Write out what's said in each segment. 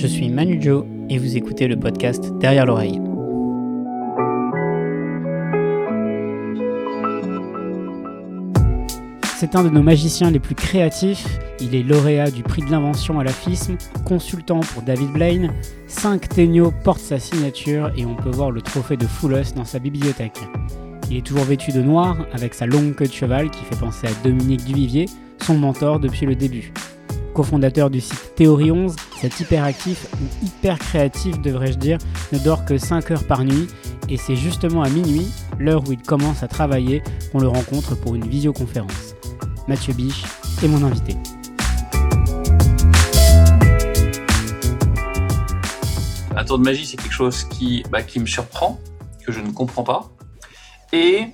je suis Manu Joe et vous écoutez le podcast Derrière l'oreille. C'est un de nos magiciens les plus créatifs. Il est lauréat du prix de l'invention à la FISM, consultant pour David Blaine. 5 Tegno porte sa signature et on peut voir le trophée de Foulos dans sa bibliothèque. Il est toujours vêtu de noir, avec sa longue queue de cheval qui fait penser à Dominique Duvivier, son mentor depuis le début. Co-fondateur du site Théorie 11, cet hyperactif ou hyper créatif devrais-je dire ne dort que 5 heures par nuit et c'est justement à minuit, l'heure où il commence à travailler, qu'on le rencontre pour une visioconférence. Mathieu Biche est mon invité. Un tour de magie, c'est quelque chose qui, bah, qui me surprend, que je ne comprends pas, et,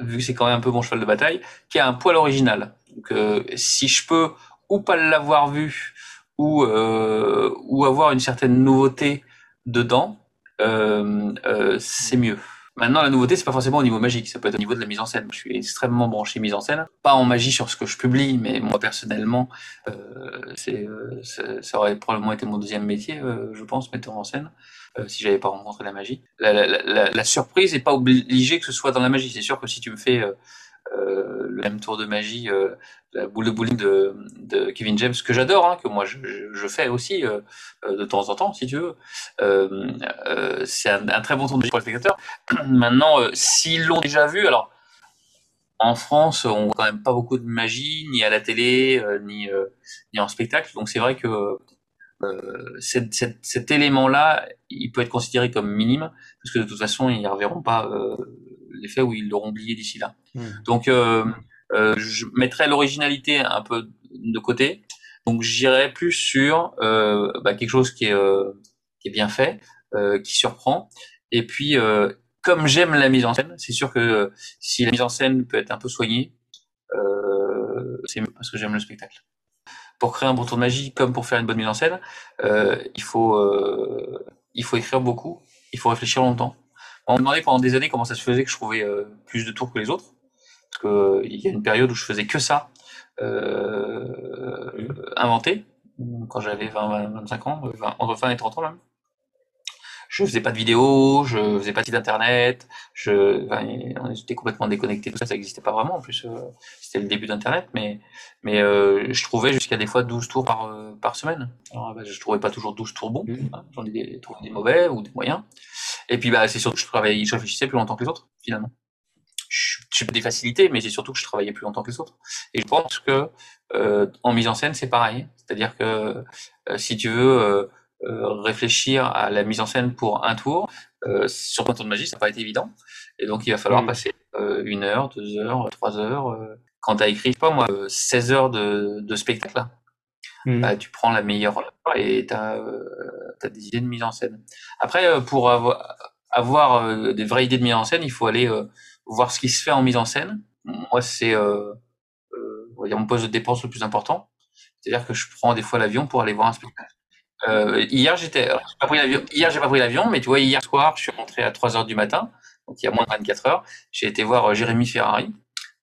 vu que c'est quand même un peu mon cheval de bataille, qui a un poil original. Donc, euh, si je peux ou pas l'avoir vu, ou, euh, ou avoir une certaine nouveauté dedans, euh, c'est mieux. Maintenant, la nouveauté, c'est pas forcément au niveau magique, ça peut être au niveau de la mise en scène. Je suis extrêmement branché mise en scène, pas en magie sur ce que je publie, mais moi personnellement, euh, c'est, euh, ça, aurait probablement été mon deuxième métier, euh, je pense, metteur en scène, euh, si j'avais pas rencontré la magie. La, la surprise n'est pas obligée que ce soit dans la magie. C'est sûr que si tu me fais euh, euh, le même tour de magie, euh, la boule de bowling de, de Kevin James, que j'adore, hein, que moi je, je, fais aussi euh, de temps en temps, si tu veux. c'est un, un, très bon tour de magie pour les spectateurs. Maintenant, s'ils l'ont déjà vu, alors en France, on voit quand même pas beaucoup de magie, ni à la télé, ni, ni en spectacle. Donc c'est vrai que cet, cet, cet élément-là, il peut être considéré comme minime, parce que de toute façon, ils ne reverront pas l'effet où ils l'auront oublié d'ici là. Mmh. Donc, euh, euh, je mettrais l'originalité un peu de côté. Donc, j'irais plus sur euh, bah, quelque chose qui est, qui est bien fait, qui surprend. Et puis, comme j'aime la mise en scène, c'est sûr que si la mise en scène peut être un peu soignée, c'est parce que j'aime le spectacle. Pour créer un bon tour de magie, comme pour faire une bonne mise en scène, il faut il faut écrire beaucoup, il faut réfléchir longtemps. On me demandait pendant des années comment ça se faisait que je trouvais euh, plus de tours que les autres. Parce que euh, il y a une période où je faisais que ça, euh, inventé, quand j'avais 20, 25 ans, 20, entre 20 et 30 ans même. Je faisais pas de vidéos, je faisais pas de site internet, je, enfin, on était complètement déconnecté, tout ça, ça n'existait pas vraiment. En plus, c'était le début d'internet, mais, mais je trouvais jusqu'à des fois 12 tours par, par semaine. Alors, bah, je trouvais pas toujours 12 tours bons, hein, j'en ai des, trouvé des mauvais ou des moyens. Et puis, bah, c'est surtout que je travaillais, je réfléchissais plus longtemps que les autres, finalement. Je suis pas des facilités, mais c'est surtout que je travaillais plus longtemps que les autres. Et je pense que euh, en mise en scène, c'est pareil. C'est-à-dire que euh, si tu veux euh, euh, réfléchir à la mise en scène pour un tour, euh, sur un tour de magie, ça n'a pas été évident. Et donc, il va falloir mmh. passer une heure, deux heures, trois heures. quand tu as écrit, pas moi, 16 heures de, de spectacle, là, Mmh. Bah, tu prends la meilleure et tu as, euh, as, des idées de mise en scène. Après, euh, pour avoir, avoir euh, des vraies idées de mise en scène, il faut aller euh, voir ce qui se fait en mise en scène. Moi, c'est euh, mon poste de dépense le plus important. C'est-à-dire que je prends des fois l'avion pour aller voir un spectacle. hier, j'étais, pas pris l'avion. Hier, j'ai pas pris l'avion, mais tu vois, hier soir, je suis rentré à 3 heures du matin, donc il y a moins de 24 heures. J'ai été voir Jérémy Ferrari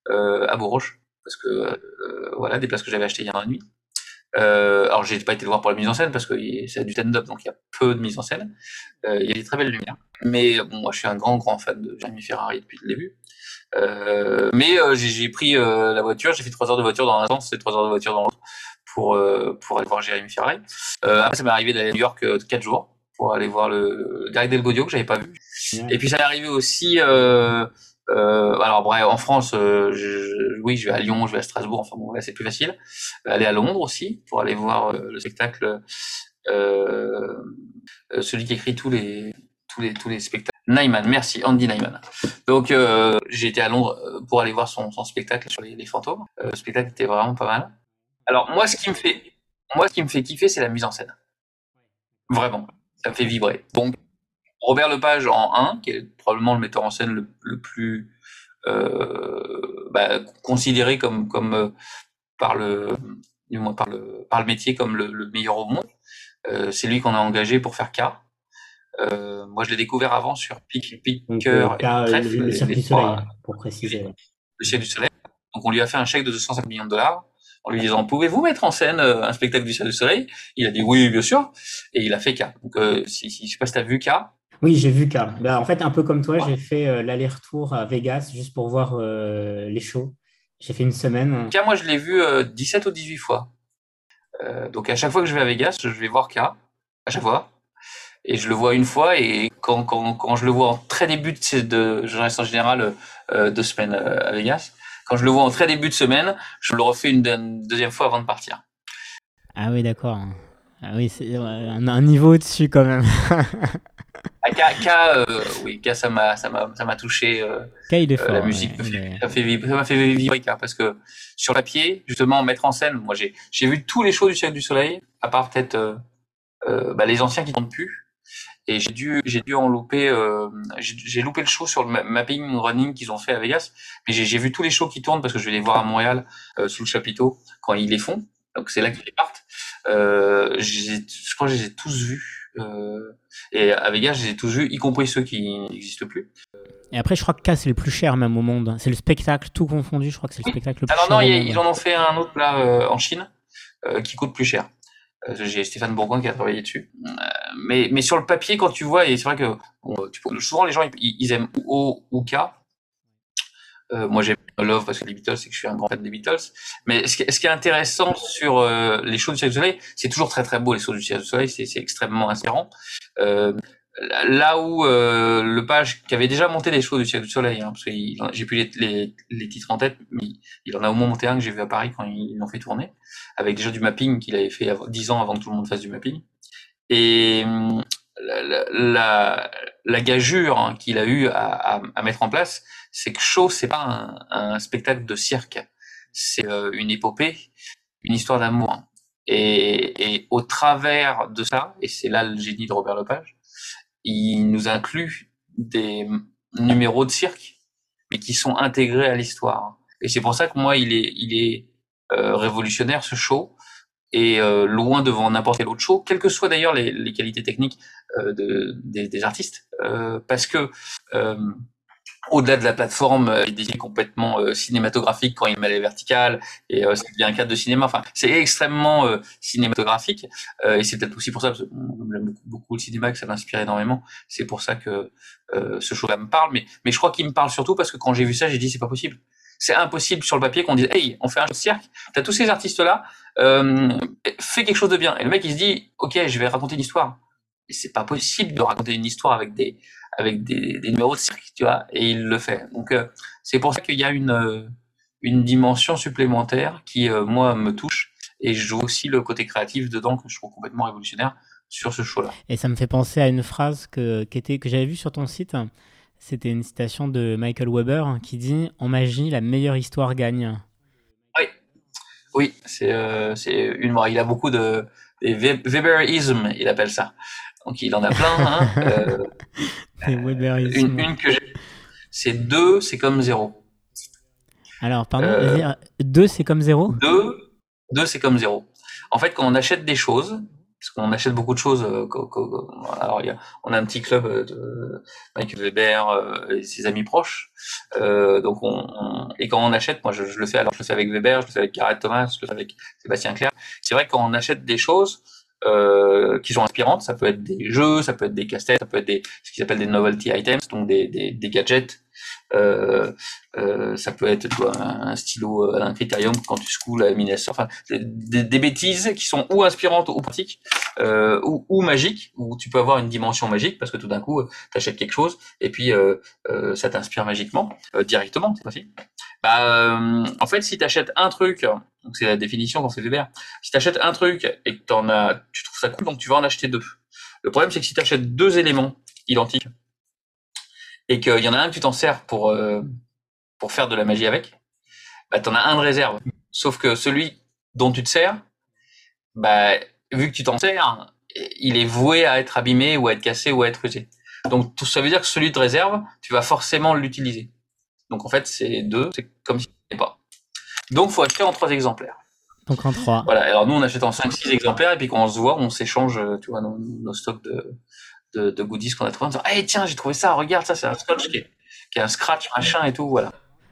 à Bourges, parce que voilà, des places que j'avais achetées hier la nuit. Euh, alors j'ai pas été le voir pour la mise en scène parce que c'est du stand-up donc il y a peu de mise en scène. Euh, il y a des très belles lumières. Mais bon, moi je suis un grand grand fan de Jeremy Ferrari depuis le début. Euh, mais euh, j'ai pris euh, la voiture, j'ai fait trois heures de voiture dans un sens et trois heures de voiture dans l'autre pour euh, pour aller voir Jeremy Ferrari. après ça m'est arrivé d'aller à New York quatre jours pour aller voir le Gary Del Godio que j'avais pas vu. Et puis ça m'est arrivé aussi euh, alors bref, en France, euh, je, oui, je vais à Lyon, je vais à Strasbourg. Enfin bon, là c'est plus facile. Aller à Londres aussi pour aller voir euh, le spectacle. Euh, celui qui écrit tous les tous les tous les spectacles. Nyman, merci Andy Nyman. Donc j'ai été à Londres pour aller voir son, spectacle sur les, les fantômes. le spectacle était vraiment pas mal. Alors moi, ce qui me fait moi, ce qui me fait kiffer, c'est la mise en scène. Vraiment, ça me fait vibrer. Donc Robert Lepage en 1, qui est probablement le metteur en scène le, le plus euh, bah, considéré comme, comme euh, par le du moins par le par le métier comme le, le meilleur au monde. Euh, c'est lui qu'on a engagé pour faire K. Euh, moi, je l'ai découvert avant sur Pick, Picker et Trèfle, le, le cirque du soleil, pour préciser. Le cirque du soleil. Donc, on lui a fait un chèque de 250 millions de dollars en lui disant pouvez-vous mettre en scène euh, un spectacle du Cirque du Soleil? Il a dit oui, bien sûr, et il a fait K. Donc, euh, si, si, je sais pas si tu as vu K. Oui, j'ai vu K. Bah, en fait, un peu comme toi, j'ai fait euh, l'aller-retour à Vegas juste pour voir les shows. J'ai fait une semaine. K, moi, je l'ai vu 17 ou 18 fois. donc, à chaque fois que je vais à Vegas, je vais voir K, à chaque fois. Et je le vois une fois, et quand, quand, quand je le vois en très début de, de je reste en général deux semaines à Vegas, quand je le vois en très début de semaine, je le refais une, deuxième fois avant de partir. Ah oui, d'accord. Ah oui, c'est un, niveau au-dessus quand même. Ah, K, euh, oui, K, ça m'a, ça m'a, ça m'a touché. Euh, K, il est fort. la musique, ça, fait vibrer, ça m'a fait vibrer K, parce que sur papier, justement, mettre en scène, moi j'ai, j'ai vu tous les shows du Cirque du Soleil, à part peut-être euh, bah, les anciens qui tournent plus. Et j'ai dû, j'ai dû en louper, euh, j'ai loupé le show sur le mapping running qu'ils ont fait à Vegas. Mais j'ai vu tous les shows qui tournent parce que je vais les voir à Montréal euh, sous le chapiteau quand ils les font. Donc c'est là qu'ils partent. Euh, je crois que je les ai tous vus. Euh, et à Vegas, je les ai tous vus, y compris ceux qui n'existent plus. Et après, je crois que K, c'est le plus cher même au monde. C'est le spectacle, tout confondu, je crois que c'est le spectacle le plus cher. Alors non, ils en ont fait un autre là euh, en Chine qui coûte plus cher. Euh, j'ai Stéphane Bourgoin qui a travaillé dessus. Euh, mais, mais sur le papier, quand tu vois, et c'est vrai que souvent les gens ils, aiment O ou K. Euh, moi j'aime Love parce que les Beatles, c'est que je suis un grand fan des Beatles. Mais ce qui, est intéressant sur euh, les shows du Cirque du Soleil, c'est toujours très très beau les shows du Cirque du Soleil, c'est extrêmement inspirant. Euh, là où euh, le page qui avait déjà monté des shows du Cirque du Soleil, hein, parce que j'ai plus les, les, les, titres en tête, mais il en a au moins monté un que j'ai vu à Paris quand ils l'ont fait tourner, avec déjà du mapping qu'il avait fait dix ans avant que tout le monde fasse du mapping. Et hum, la, la, gageure hein, qu'il a eu à, à, à, mettre en place, c'est que show, c'est pas un, un, spectacle de cirque, c'est euh, une épopée, une histoire d'amour. Et, et, au travers de ça, et c'est là le génie de Robert Lepage, il nous inclut des numéros de cirque, mais qui sont intégrés à l'histoire. Et c'est pour ça que moi, il est, il est euh, révolutionnaire ce show et euh, loin devant n'importe quel autre show, quelles que soient d'ailleurs les, les, qualités techniques euh, de, des, des, artistes, euh, parce que euh, au-delà de la plateforme, euh, il est complètement euh, cinématographique quand il met les verticales et euh, ça devient un cadre de cinéma. Enfin, c'est extrêmement cinématographique et c'est peut-être aussi pour ça, parce que beaucoup, beaucoup, le cinéma, que ça m'inspire énormément. C'est pour ça que ce show-là me parle. Mais, mais je crois qu'il me parle surtout parce que quand j'ai vu ça, j'ai dit c'est pas possible. C'est impossible sur le papier qu'on dise hey, on fait un show de cirque. T'as tous ces artistes-là, fais quelque chose de bien. Et le mec il se dit ok, je vais raconter une histoire. Et c'est pas possible de raconter une histoire avec des avec des, numéros de cirque, tu vois, et il le fait. Donc euh, c'est pour ça qu'il y a une euh, une dimension supplémentaire qui euh, moi me touche et je joue aussi le côté créatif dedans que je trouve complètement révolutionnaire sur ce show-là. Et ça me fait penser à une phrase que que j'avais vue sur ton site. C'était une citation de Michael Weber qui dit En magie, la meilleure histoire gagne. Oui, oui, c'est euh, une. Il a beaucoup de Weberisme, il appelle ça. Donc il en a plein. Hein. Euh, une, une, que j'ai, c'est 2, c'est comme 0. Alors, pardon, euh, 2, c'est comme 0 2, 2 c'est comme 0. En fait, quand on achète des choses, parce qu'on achète beaucoup de choses, euh, alors on a un petit club de Mike Weber euh, et ses amis proches, euh, donc on, on, et quand on achète, moi je, je, le fais, alors je le fais avec Weber, je le fais avec Gareth Thomas, je le fais avec Sébastien Claire. C'est vrai que quand on achète des choses, euh, qui sont inspirantes. Ça peut être des jeux, ça peut être des casse-têtes, ça peut être des, ce qu'ils appellent des novelty items, donc des, des, des gadgets. Euh, euh, ça peut être toi, un, stylo, euh, un critérium quand tu secoues la minesse, enfin des, bêtises qui sont ou inspirantes ou pratiques ou, ou, magiques, où tu peux avoir une dimension magique parce que tout d'un coup tu achètes quelque chose et puis ça t'inspire magiquement directement, c'est possible. Bah, en fait, si tu achètes un truc, donc c'est la définition quand c'est Weber, si tu achètes un truc et que en as, tu trouves ça cool, donc tu vas en acheter deux. Le problème, c'est que si tu achètes deux éléments identiques, et qu'il y en a un que tu t'en sers pour, euh, pour faire de la magie avec, bah, tu en as un de réserve. Sauf que celui dont tu te sers, bah, vu que tu t'en sers, il est voué à être abîmé ou à être cassé ou à être usé. Donc tout ça veut dire que celui de réserve, tu vas forcément l'utiliser. Donc en fait, c'est deux, c'est comme si c'était pas. Donc faut acheter en trois exemplaires. Donc en trois. Voilà, alors nous on achète en 5-6 exemplaires et puis quand on se voit, on s'échange, tu vois, nos, nos stocks de, de, de goodies qu'on a trouvé en disant hey, tiens j'ai trouvé ça regarde ça c'est un scotch qui est, qui est un scratch machin et tout voilà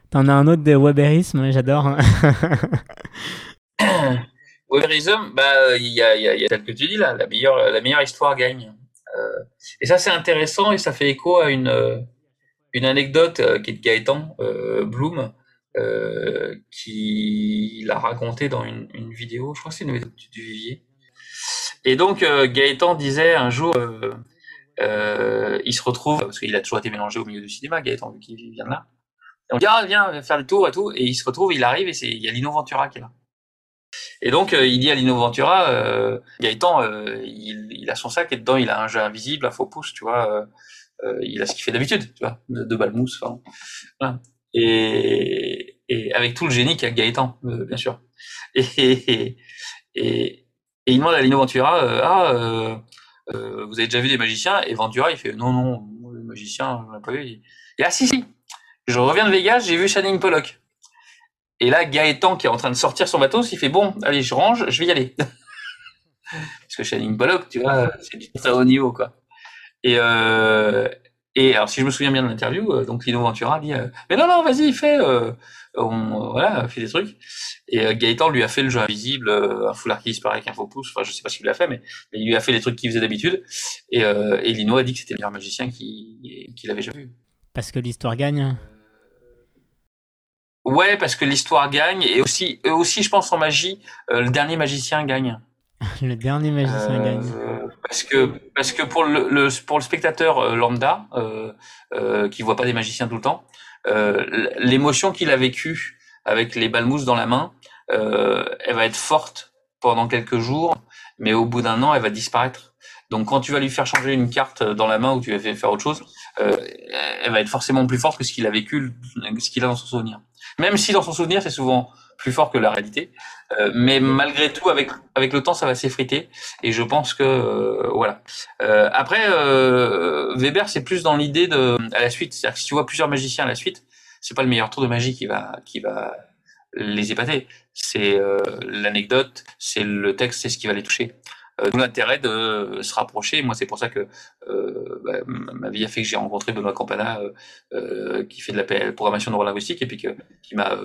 t'en as un autre de Weberisme j'adore Weberism, bah, il y a, y, a, y a tel que tu dis là, la meilleure, la meilleure histoire gagne. Euh, et ça, c'est intéressant et ça fait écho à une, euh, une anecdote euh, qui est de Gaëtan Bloom, qui l'a raconté dans une, une, vidéo, je crois que c'est une vidéo du Vivier. Et donc, Gaëtan disait un jour, il se retrouve, parce qu'il a toujours été mélangé au milieu du cinéma, Gaëtan, vu qu'il vient de là. Et on dit, ah, viens faire le tour et tout, et il se retrouve, il arrive, et il y a Lino Ventura qui est là. Et donc, euh, il dit à Lino Ventura, euh, Gaëtan, euh, il, il, a son sac et dedans, il a un jeu invisible, un faux pouce, tu vois. Euh, euh il a ce qu'il fait d'habitude, tu vois, de, de balmousse. Enfin, voilà. et, et avec tout le génie qu'a Gaëtan, euh, bien sûr. Et, et, et, il demande à Lino Ventura, ah, vous avez déjà vu des magiciens Et Ventura, il fait, non, non, les magiciens, on n'a pas vu. Ah, si, si, je reviens de Vegas, j'ai vu Channing Pollock. Et là, Gaëtan, qui est en train de sortir son bateau, il fait bon, allez, je range, je vais y aller. Parce que Shining Pollock, tu vois, c'est du très haut niveau, quoi. Et, euh, et alors, si je me souviens bien de l'interview, euh, donc Lino Ventura dit euh, Mais non, non, vas-y, fais, euh, on, voilà, fais des trucs. Et euh, Gaëtan lui a fait le jeu invisible, un foulard qui disparaît avec un faux pouce, enfin, je sais pas ce qu'il a fait, mais, mais, il lui a fait les trucs qu'il faisait d'habitude. Et, et Lino a dit que c'était le meilleur magicien qu'il qu avait jamais vu. Parce que l'histoire gagne Ouais, parce que l'histoire gagne et aussi, aussi, je pense en magie, euh, le dernier magicien gagne. le dernier magicien euh, gagne. Parce que parce que pour le, le pour le spectateur euh, lambda euh, euh, qui voit pas des magiciens tout le temps, euh, l'émotion qu'il a vécue avec les balmousses dans la main, elle va être forte pendant quelques jours, mais au bout d'un an, elle va disparaître. Donc quand tu vas lui faire changer une carte dans la main ou tu vas faire autre chose, elle va être forcément plus forte que ce qu'il a vécu, ce qu'il a dans son souvenir même si dans son souvenir c'est souvent plus fort que la réalité. Euh, mais malgré tout, avec avec le temps, ça va s'effriter. Et je pense que euh, voilà. Euh, après, Weber, c'est plus dans l'idée de à la suite. C'est-à-dire que si tu vois plusieurs magiciens à la suite, c'est pas le meilleur tour de magie qui va qui va les épater. C'est l'anecdote, c'est le texte, c'est ce qui va les toucher. Euh, l'intérêt de se rapprocher. Moi, c'est pour ça que euh, bah, ma vie a fait que j'ai rencontré Benoît Campana, euh, euh qui fait de la programmation neurolinguistique, et puis que, qui m'a,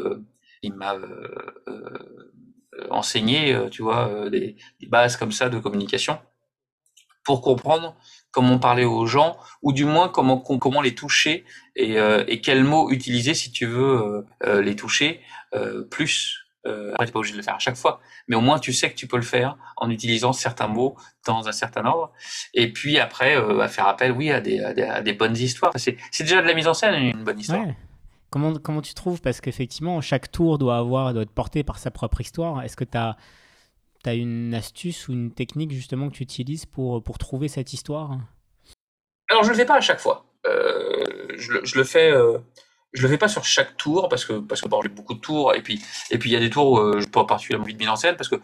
il m'a enseigné, tu vois, des, des, bases comme ça de communication pour comprendre comment parler aux gens, ou du moins comment comment les toucher et, et quels mots utiliser si tu veux les toucher plus euh, après, t'es pas obligé de le faire à chaque fois, mais au moins tu sais que tu peux le faire en utilisant certains mots dans un certain ordre. Et puis après, euh, à faire appel, oui, à des, à des, à des bonnes histoires. C'est déjà de la mise en scène, une bonne histoire. Comment, comment tu trouves? Parce qu'effectivement, chaque tour doit avoir doit être porté par sa propre histoire. Est-ce que tu as, une astuce ou une technique justement que tu utilises pour, pour trouver cette histoire? Alors, je le fais pas à chaque fois. Euh, je, je, le fais euh, je le fais pas sur chaque tour parce que parce que bon, j'ai beaucoup de tours et puis et puis il y a des tours où euh, je pas particulièrement envie de en scène parce que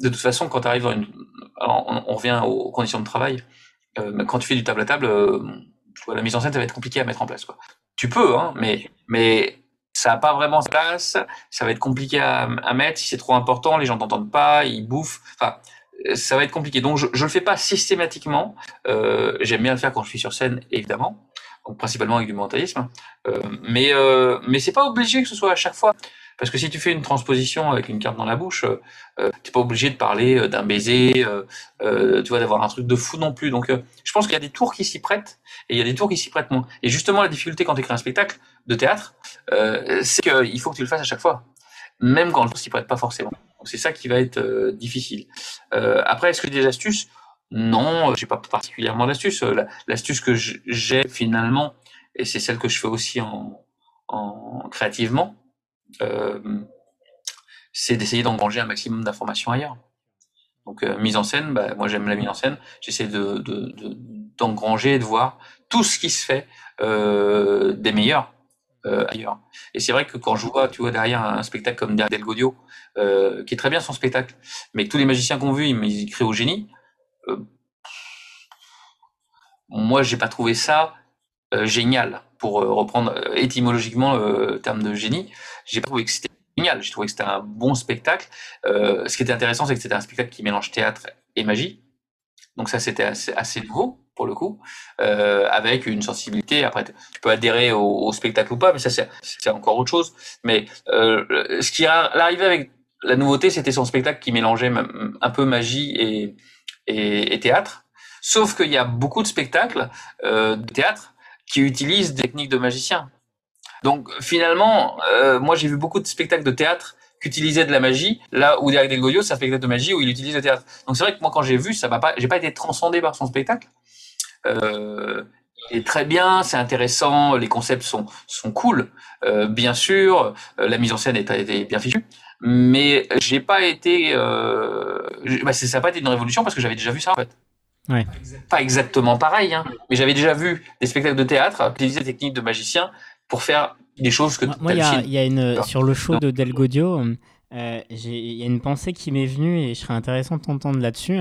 de toute façon quand tu arrives une on, on, revient aux conditions de travail quand tu fais du table à table la mise en scène ça va être compliqué à mettre en place quoi. Tu peux hein mais mais ça a pas vraiment sa place, ça va être compliqué à, à mettre si c'est trop important, les gens t'entendent pas, ils bouffent, enfin ça va être compliqué. Donc je, je le fais pas systématiquement. Euh, J'aime bien le faire quand je suis sur scène évidemment donc principalement avec du mentalisme. Euh, mais euh, mais c'est pas obligé que ce soit à chaque fois. Parce que si tu fais une transposition avec une carte dans la bouche, euh, euh t'es pas obligé de parler euh, d'un baiser, euh, tu vois, d'avoir un truc de fou non plus. Donc, je pense qu'il y a des tours qui s'y prêtent et il y a des tours qui s'y prêtent moins. Et justement, la difficulté quand tu écris un spectacle de théâtre, c'est qu'il faut que tu le fasses à chaque fois, même quand le tour s'y prête pas forcément. C'est ça qui va être difficile. après, est-ce que des astuces? Non, euh, j'ai pas particulièrement d'astuce. Euh, l'astuce que j'ai finalement, et c'est celle que je fais aussi en, en créativement, euh, c'est d'essayer d'engranger un maximum d'informations ailleurs. Donc euh, mise en scène, bah, moi j'aime la mise en scène. J'essaie de d'engranger, de, de, voir tout ce qui se fait euh, des meilleurs euh, ailleurs. Et c'est vrai que quand je vois, tu vois derrière un spectacle comme Del Godio, qui est très bien son spectacle, mais tous les magiciens qu'on vu, ils, ils créent au génie. Euh, moi, j'ai pas trouvé ça euh, génial. Pour euh, reprendre étymologiquement le terme de génie, j'ai pas trouvé que c'était génial. J'ai trouvé que c'était un bon spectacle. ce qui était intéressant, c'est que c'était un spectacle qui mélange théâtre et magie. Donc ça, c'était assez, nouveau pour le coup, euh, avec une sensibilité. Après, tu peux adhérer au, spectacle ou pas, mais ça, c'est encore autre chose. Mais euh, ce qui est arrivé avec la nouveauté, c'était son spectacle qui mélangeait un peu magie et, théâtre. Sauf qu'il y a beaucoup de spectacles euh, de théâtre qui utilisent des techniques de magicien. Donc finalement, euh, moi j'ai vu beaucoup de spectacles de théâtre qui utilisaient de la magie, là où Derek Del Godio, c'est un spectacle de magie où il utilise le théâtre. Donc c'est vrai que moi quand j'ai vu, ça m'a pas, j'ai pas été transcendé par son spectacle. Euh, il est très bien, c'est intéressant, les concepts sont sont cool. Euh, bien sûr, euh, la mise en scène est, bien fichue, mais j'ai pas été, bah, ça n'a pas été une révolution parce que j'avais déjà vu ça en fait. Ouais. Pas exactement pareil, hein, mais j'avais déjà vu des spectacles de théâtre utiliser des techniques de magicien pour faire des choses que. Moi, il y, y, a une sur le show de Del Godio, il y a une pensée qui m'est venue et je serais intéressant de t'entendre là-dessus.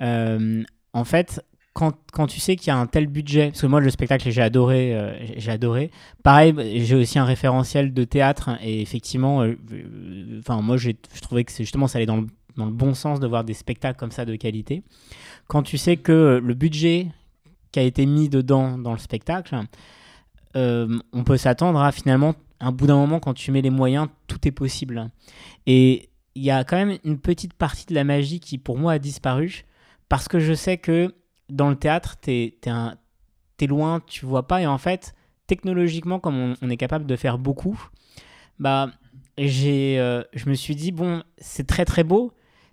en fait, quand, quand, tu sais qu'il y a un tel budget, parce que moi le spectacle j'ai adoré, euh, j'ai adoré. Pareil, j'ai aussi un référentiel de théâtre et effectivement, euh, euh, enfin moi je trouvais que justement ça allait dans le, dans le, bon sens de voir des spectacles comme ça de qualité. Quand tu sais que le budget qui a été mis dedans dans le spectacle, on peut s'attendre à finalement, à un bout d'un moment, quand tu mets les moyens, tout est possible. Et il y a quand même une petite partie de la magie qui pour moi a disparu parce que je sais que dans le théâtre, t'es es, loin, tu vois pas. Et en fait, technologiquement, comme on, est capable de faire beaucoup, bah, euh, je me suis dit, bon, c'est très très beau,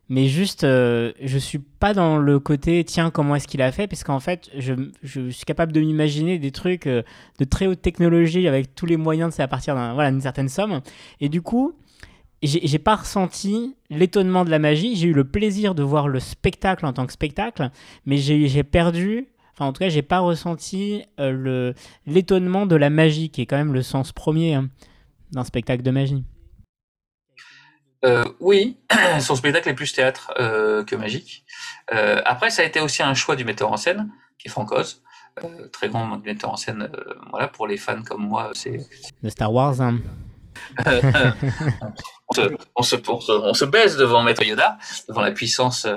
mais juste, euh, je suis pas dans le côté, tiens, comment est-ce qu'il a fait? Parce qu'en fait, je, je, suis capable de m'imaginer des trucs euh, de très haute technologie avec tous les moyens, c'est à partir d'une certaine somme. Et du coup, j'ai pas ressenti l'étonnement de la magie. J'ai eu le plaisir de voir le spectacle en tant que spectacle, mais j'ai perdu, enfin en tout cas, j'ai pas ressenti euh, l'étonnement de la magie, qui est quand même le sens premier hein, d'un spectacle de magie. Euh, oui, son spectacle est plus théâtre euh, que magique. après, ça a été aussi un choix du metteur en scène, qui est Frank Oz. très grand metteur en scène, voilà, pour les fans comme moi, c'est. De Star Wars, hein on, se, on, se, baisse devant Maître Yoda, devant la puissance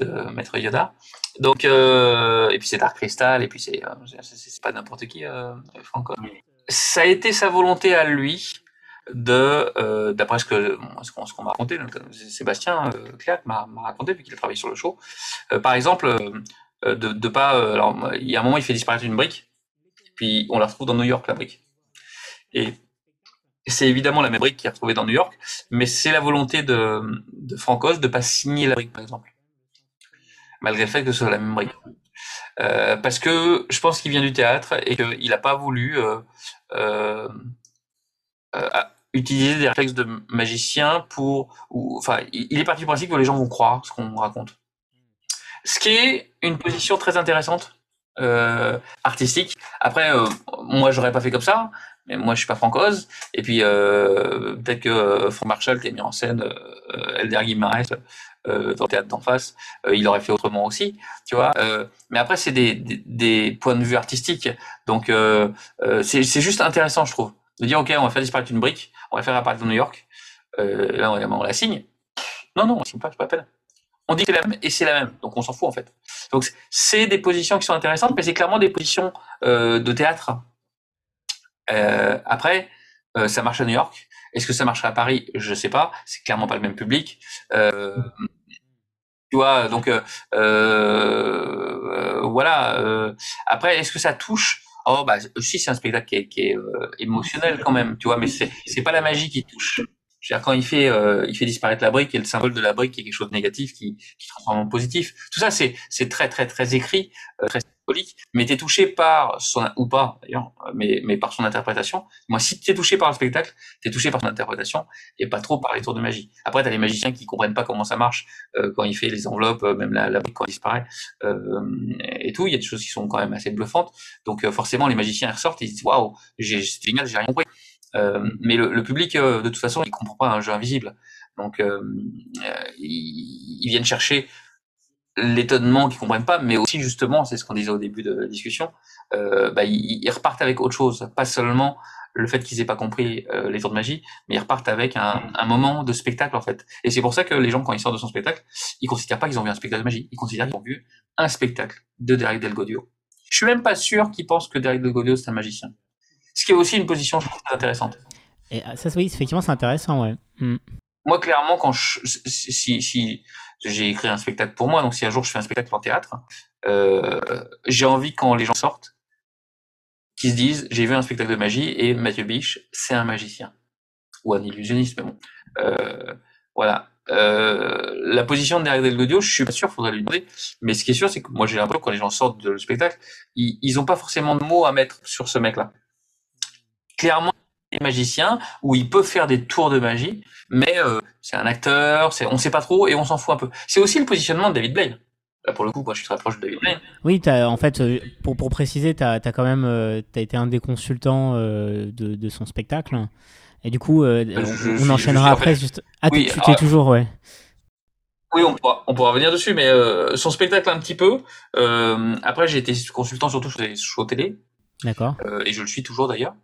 de Maître Yoda. Donc, euh, et puis c'est Dark Crystal, et puis c'est euh, pas n'importe qui, euh, Franco. Ça a été sa volonté à lui euh, d'après ce qu'on m'a raconté, Sébastien euh, m'a raconté vu qu'il a travaillé sur le show. par exemple, de, de pas, alors il y a un moment il fait disparaître une brique, puis on la retrouve dans New York la brique. Et c'est évidemment la même brique qui est retrouvée dans New York, mais c'est la volonté de, de Francos de pas signer la brique, par exemple, malgré le fait que ce soit la même brique. Euh, parce que je pense qu'il vient du théâtre et qu'il n'a pas voulu euh, euh, utiliser des réflexes de magicien pour, enfin, il est parti du principe que les gens vont croire ce qu'on raconte. Ce qui est une position très intéressante artistique. Après, moi, j'aurais pas fait comme ça, mais moi je suis pas francose. Et puis euh, peut-être que euh, Franck Marshall qui a mis en scène euh, Elder Guimarães euh, dans le théâtre d'en face, euh, il aurait fait autrement aussi, tu vois. Euh, mais après c'est des, des, des, points de vue artistiques, donc c'est juste intéressant je trouve de dire ok on va faire disparaître une brique, on va faire apparaître New York, là on, la signe. Non non on signe pas, c'est pas la peine. On dit que c'est la même et c'est la même, donc on s'en fout en fait. Donc c'est des positions qui sont intéressantes, mais c'est clairement des positions de théâtre euh, après, euh, ça marche à New York. Est-ce que ça marcherait à Paris? Je sais pas. C'est clairement pas le même public. Euh, tu vois, donc voilà. après, est-ce que ça touche Oh bah si, c'est un spectacle qui est, qui est émotionnel quand même, tu vois, mais c'est c'est pas la magie qui touche. -dire, quand il fait il fait disparaître la brique et le symbole de la brique qui est quelque chose de négatif qui qui transforme en positif. Tout ça c'est c'est très très très écrit, très mais tu es touché par son, ou pas d'ailleurs, mais, mais par son interprétation. Moi, si tu es touché par le spectacle, tu es touché par son interprétation et pas trop par les tours de magie. Après, tu as les magiciens qui comprennent pas comment ça marche euh, quand il fait les enveloppes, euh, même la, la quand il disparaît euh, et tout. Il y a des choses qui sont quand même assez bluffantes. Donc euh, forcément, les magiciens ressortent, ils disent waouh, c'est génial, j'ai rien compris. Euh, mais le, le public, de toute façon, il comprend pas un jeu invisible. Donc, ils, ils viennent chercher l'étonnement qu'ils comprennent pas, mais aussi justement, c'est ce qu'on disait au début de la discussion, euh, bah, ils, repartent avec autre chose, pas seulement le fait qu'ils aient pas compris euh, les tours de magie, mais ils repartent avec un, un, moment de spectacle en fait. Et c'est pour ça que les gens quand ils sortent de son spectacle, ils considèrent pas qu'ils ont vu un spectacle de magie, ils considèrent qu'ils ont vu un spectacle de Derek Del Godio. Je suis même pas sûr qu'ils pensent que Derek Del Godio c'est un magicien. Ce qui est aussi une position je trouve, intéressante. Et ah, ça oui, effectivement c'est intéressant ouais. Hmm. moi, clairement, quand je, si, si, j'ai écrit un spectacle pour moi, donc si un jour je fais un spectacle en théâtre, euh, j'ai envie quand les gens sortent, qu'ils se disent, j'ai vu un spectacle de magie et Mathieu Biche, c'est un magicien ou un illusionniste, mais bon, euh, voilà. Euh, la position de Derek je suis pas sûr, faudrait lui demander. Mais ce qui est sûr, c'est que moi j'ai l'impression que quand les gens sortent de le spectacle, ils, ils ont pas forcément de mots à mettre sur ce mec-là. Clairement, magicien où il peut faire des tours de magie, mais euh, c'est un acteur, c'est, on sait pas trop et on s'en fout un peu. C'est aussi le positionnement de David Blaine. Là, pour le coup, moi, je suis très proche de David Blaine. Oui, as, en fait, euh, pour, pour préciser, tu as, quand même euh, as été un des consultants de, de, son spectacle. Et du coup, on enchaînera après. Juste... Ah, oui, tu, es toujours, ouais. Oui, on pourra, on pourra revenir dessus, mais son spectacle un petit peu. après, j'ai été consultant surtout sur les shows télé. D'accord. et je le suis toujours d'ailleurs.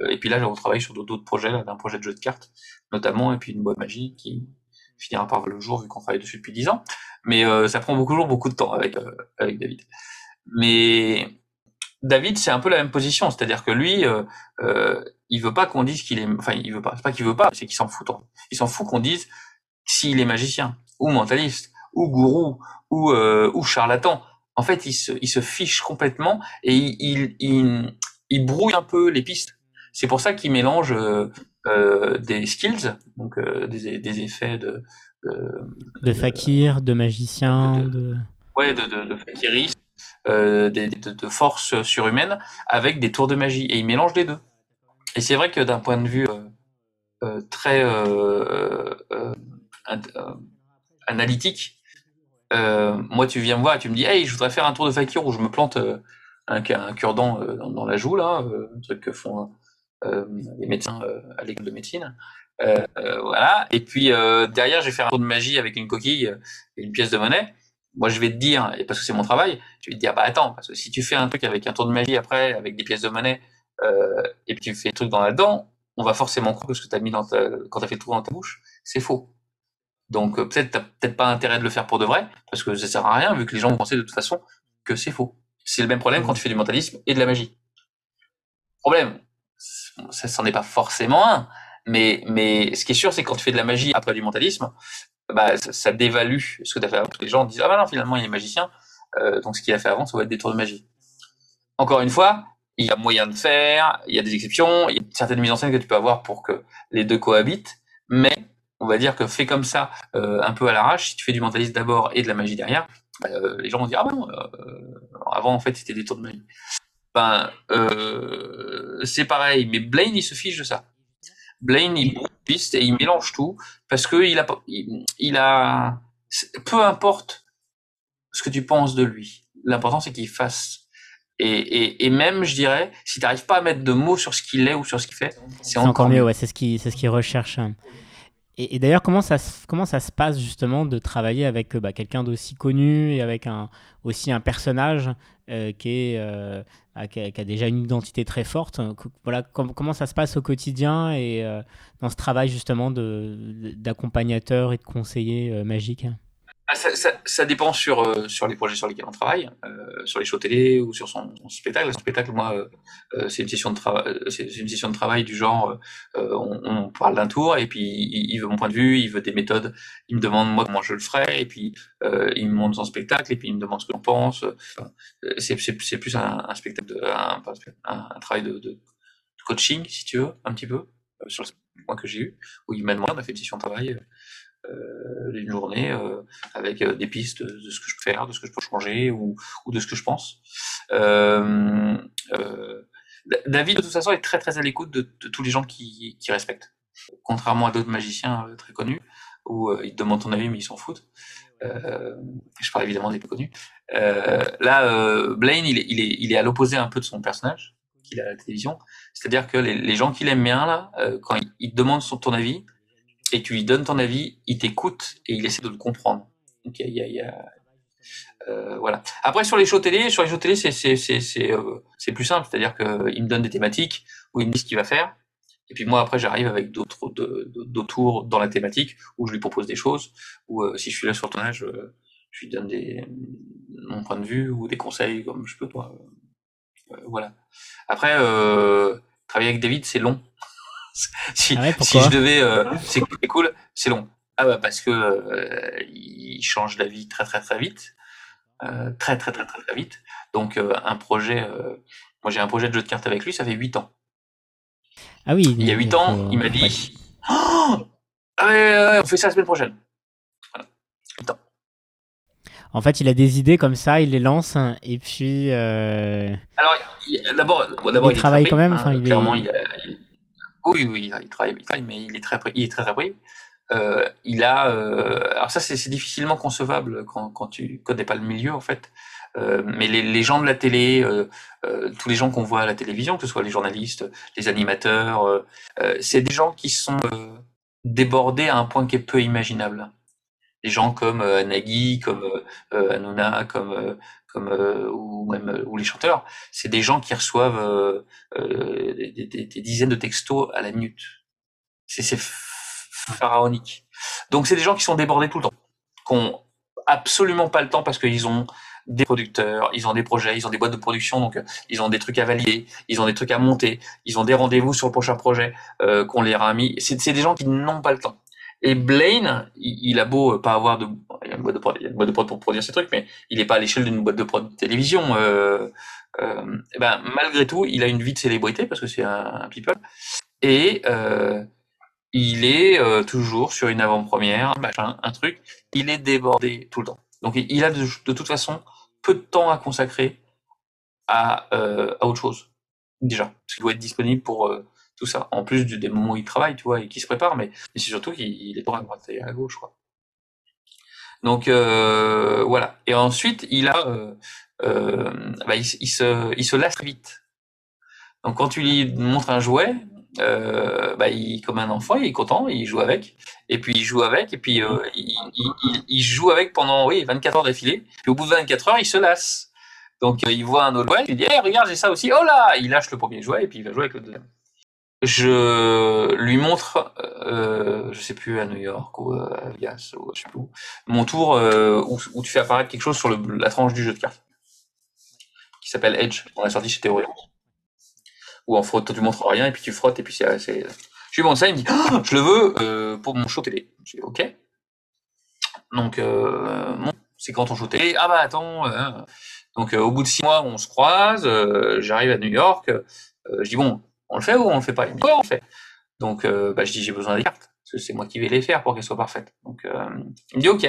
Euh, et puis là, on travaille sur d'autres projets, d'un projet de jeu de cartes, notamment, et puis une boîte magie qui finira par le jour vu qu'on travaille dessus depuis 10 ans. Mais euh, ça prend beaucoup, beaucoup de temps avec, euh, avec David. Mais David, c'est un peu la même position, c'est-à-dire que lui, euh, euh, il veut pas qu'on dise qu'il est, enfin, il veut pas, c'est pas qu'il veut pas, c'est qu'il s'en fout. Il s'en fout qu'on dise s'il est magicien ou mentaliste ou gourou ou ou charlatan. En fait, il se, il se fiche complètement et il, il, il brouille un peu les pistes. C'est pour ça qu'il mélange euh, euh, des skills, donc euh, des, des, effets de, de, de fakir, de magicien, de, ouais, de, de, de euh, des, force surhumaine, avec des tours de magie, et il mélange les deux. Et c'est vrai que d'un point de vue très analytique, moi tu viens me voir et tu me dis, hey, je voudrais faire un tour de fakir où je me plante un, un cure-dent dans, dans, la joue là, un truc que font les médecins euh, à l'école de médecine. Euh, voilà. Et puis derrière, j'ai fait un tour de magie avec une coquille et une pièce de monnaie moi je vais te dire, et parce que c'est mon travail, je vais te dire, bah attends, parce que si tu fais un truc avec un tour de magie après, avec des pièces de monnaie, euh, et puis tu fais un truc dans la dent, on va forcément croire que ce que tu as mis dans ta, quand tu as fait le tour dans ta bouche, c'est faux. Donc peut-être t'as peut-être pas intérêt de le faire pour de vrai, parce que ça sert à rien, vu que les gens vont penser de toute façon que c'est faux. C'est le même problème quand tu fais du mentalisme et de la magie. Problème, ça s'en est pas forcément un. Mais, mais ce qui est sûr, c'est que quand tu fais de la magie après du mentalisme, bah, ça, dévalue ce que tu as fait avant. Les gens disent, ah bah non, finalement, il est magicien. Euh, donc ce qu'il a fait avant, ça va être des tours de magie. Encore une fois, il y a moyen de faire, il y a des exceptions, il y a certaines mises en scène que tu peux avoir pour que les deux cohabitent, mais on va dire que fait comme ça, euh, un peu à l'arrache, si tu fais du mentalisme d'abord et de la magie derrière, bah, euh, les gens vont dire, ah bah non, avant en fait c'était des tours de magie ben euh, c'est pareil. Mais Blaine, il se fiche de ça. Blaine, il piste et il mélange tout parce que il a, il, a, peu importe ce que tu penses de lui. L'important c'est qu'il fasse. Et, et, et, même, je dirais, si tu n'arrives pas à mettre de mots sur ce qu'il est ou sur ce qu'il fait, c'est encore, mieux. Ouais, c'est ce qu'il, ce qu'il recherche. Et, d'ailleurs, comment ça, comment ça se passe justement de travailler avec bah, quelqu'un d'aussi connu et avec un, aussi un personnage euh, euh, qui, a, déjà une identité très forte. Voilà, Comment ça se passe au quotidien et euh, dans ce travail justement d'accompagnateur et de conseiller magique ah, ça, ça, ça, dépend sur, euh, sur les projets sur lesquels on travaille, euh, sur les shows télé ou sur son, spectacle. Le spectacle, moi, euh, euh c'est une session de travail, c'est une session de travail du genre, on, on, parle d'un tour et puis il, veut mon point de vue, il veut des méthodes, il me demande moi comment je le ferai et puis il me montre son spectacle et puis il me demande ce que j'en pense. c'est, c'est, plus un, un spectacle, de, un, un, travail de, de, coaching, si tu veux, un petit peu, sur le point que j'ai eu, où il m'a demandé, on a fait une session de travail euh, une journée euh, avec euh, des pistes de ce que je peux faire, de ce que je peux changer ou, de ce que je pense. David, de toute façon, est très très à l'écoute de, tous les gens qui, qui respectent. Contrairement à d'autres magiciens très connus, où ils te demandent ton avis mais ils s'en foutent. Euh, je parle évidemment des plus connus. Euh, là, euh, Blaine, il est, il, est, il est à l'opposé un peu de son personnage qu'il a à la télévision. C'est-à-dire que les, gens qu'il aime bien, là, quand ils il te demandent son, ton avis, et tu lui donnes ton avis, il t'écoute et il essaie de le comprendre. Donc y a, euh, voilà. Après sur les shows télé, sur les shows télé c'est euh, plus simple, c'est-à-dire que il me donne des thématiques où il me dit ce qu'il va faire. Et puis moi après j'arrive avec d'autres d'autres tours dans la thématique où je lui propose des choses ou euh, si je suis là sur le tournage, je lui donne des mon point de vue ou des conseils comme je peux voilà. Après travailler avec David c'est long. Si, ah si, je devais, euh, c'est cool, c'est long. Ah bah parce que euh, il change d'avis très très très vite, euh, très très très très très vite. Donc un projet, moi j'ai un projet de jeu de cartes avec lui, ça fait 8 ans. Ah oui. Il y a 8 ans, il m'a dit oh ah on fait ça la semaine prochaine. Voilà. 8 ans. En fait, il a des idées comme ça, il les lance et puis. Alors d'abord, Il travaille quand même, hein, est- clairement il, a- il- oui oui il travaille, il travaille, mais il est très il est très pris. Euh, il a euh, alors ça c'est difficilement concevable quand, quand tu connais pas le milieu en fait. Euh, mais les, les gens de la télé, euh, euh, tous les gens qu'on voit à la télévision, que ce soit les journalistes, les animateurs, euh, c'est des gens qui sont débordés à un point qui est peu imaginable. Des gens comme euh, Nagui, comme euh, euh, Hanouna, comme euh, comme euh, ou même euh, ou les chanteurs, c'est des gens qui reçoivent euh, euh, des, des- des- dizaines de textos à la minute. C'est pharaonique. Donc c'est des gens qui sont débordés tout le temps, qui ont absolument pas le temps parce qu'ils ont des producteurs, ils ont des projets, ils ont des boîtes de production, donc euh, ils ont des trucs à valider, ils ont des trucs à monter, ils ont des rendez-vous sur le prochain projet euh, qu'on les a mis. C'est des gens qui n'ont pas le temps. Et Blaine, il, a beau euh, pas avoir de, il a une boîte de prod, a une boîte de prod pour produire ces trucs, mais il est pas à l'échelle d'une boîte de prod de télévision. Euh, euh, ben malgré tout, il a une vie de célébrité parce que c'est un, un people et euh, il est toujours sur une avant-première, un truc. Il est débordé tout le temps. Donc il a de, toute façon peu de temps à consacrer à, autre chose déjà, parce qu'il doit être disponible pour tout ça. En plus des moments où il travaille, tu vois, et qu'il se prépare, mais, c'est surtout qu'il il est droit à droite et à gauche, quoi. Donc euh, voilà. Et ensuite, il a, euh, euh, bah, il, se, il se lasse vite. Donc quand tu lui montres un jouet, bah, il, comme un enfant, il est content, il joue avec, et puis il joue avec, et puis il, joue avec pendant oui 24 heures d'affilée. Puis au bout de 24 heures, il se lasse. Donc il voit un autre jouet, il dit hey, regarde j'ai ça aussi. Oh là, il lâche le premier jouet et puis il va jouer avec le deuxième. Je lui montre, euh, je sais plus à New York ou à Vegas ou je sais plus où, mon tour euh, où, tu fais apparaître quelque chose sur la tranche du jeu de cartes qui s'appelle Edge. On l'a sorti chez Théorie. Où en frottant, tu montres rien et puis tu frottes et puis c'est. Je lui montre ça, il me dit Ah, je le veux euh, pour mon show télé. Je dis ok. Donc euh, c'est quand ton show télé? Ah bah attends. euh, donc euh, au bout de six mois, on se croise. euh, J'arrive à New York. euh, je dis bon, on le fait ou on le fait pas me on le fait. Donc euh, bah, je dis j'ai besoin des cartes parce que c'est moi qui vais les faire pour qu'elles soient parfaites. Donc euh, il me dit ok.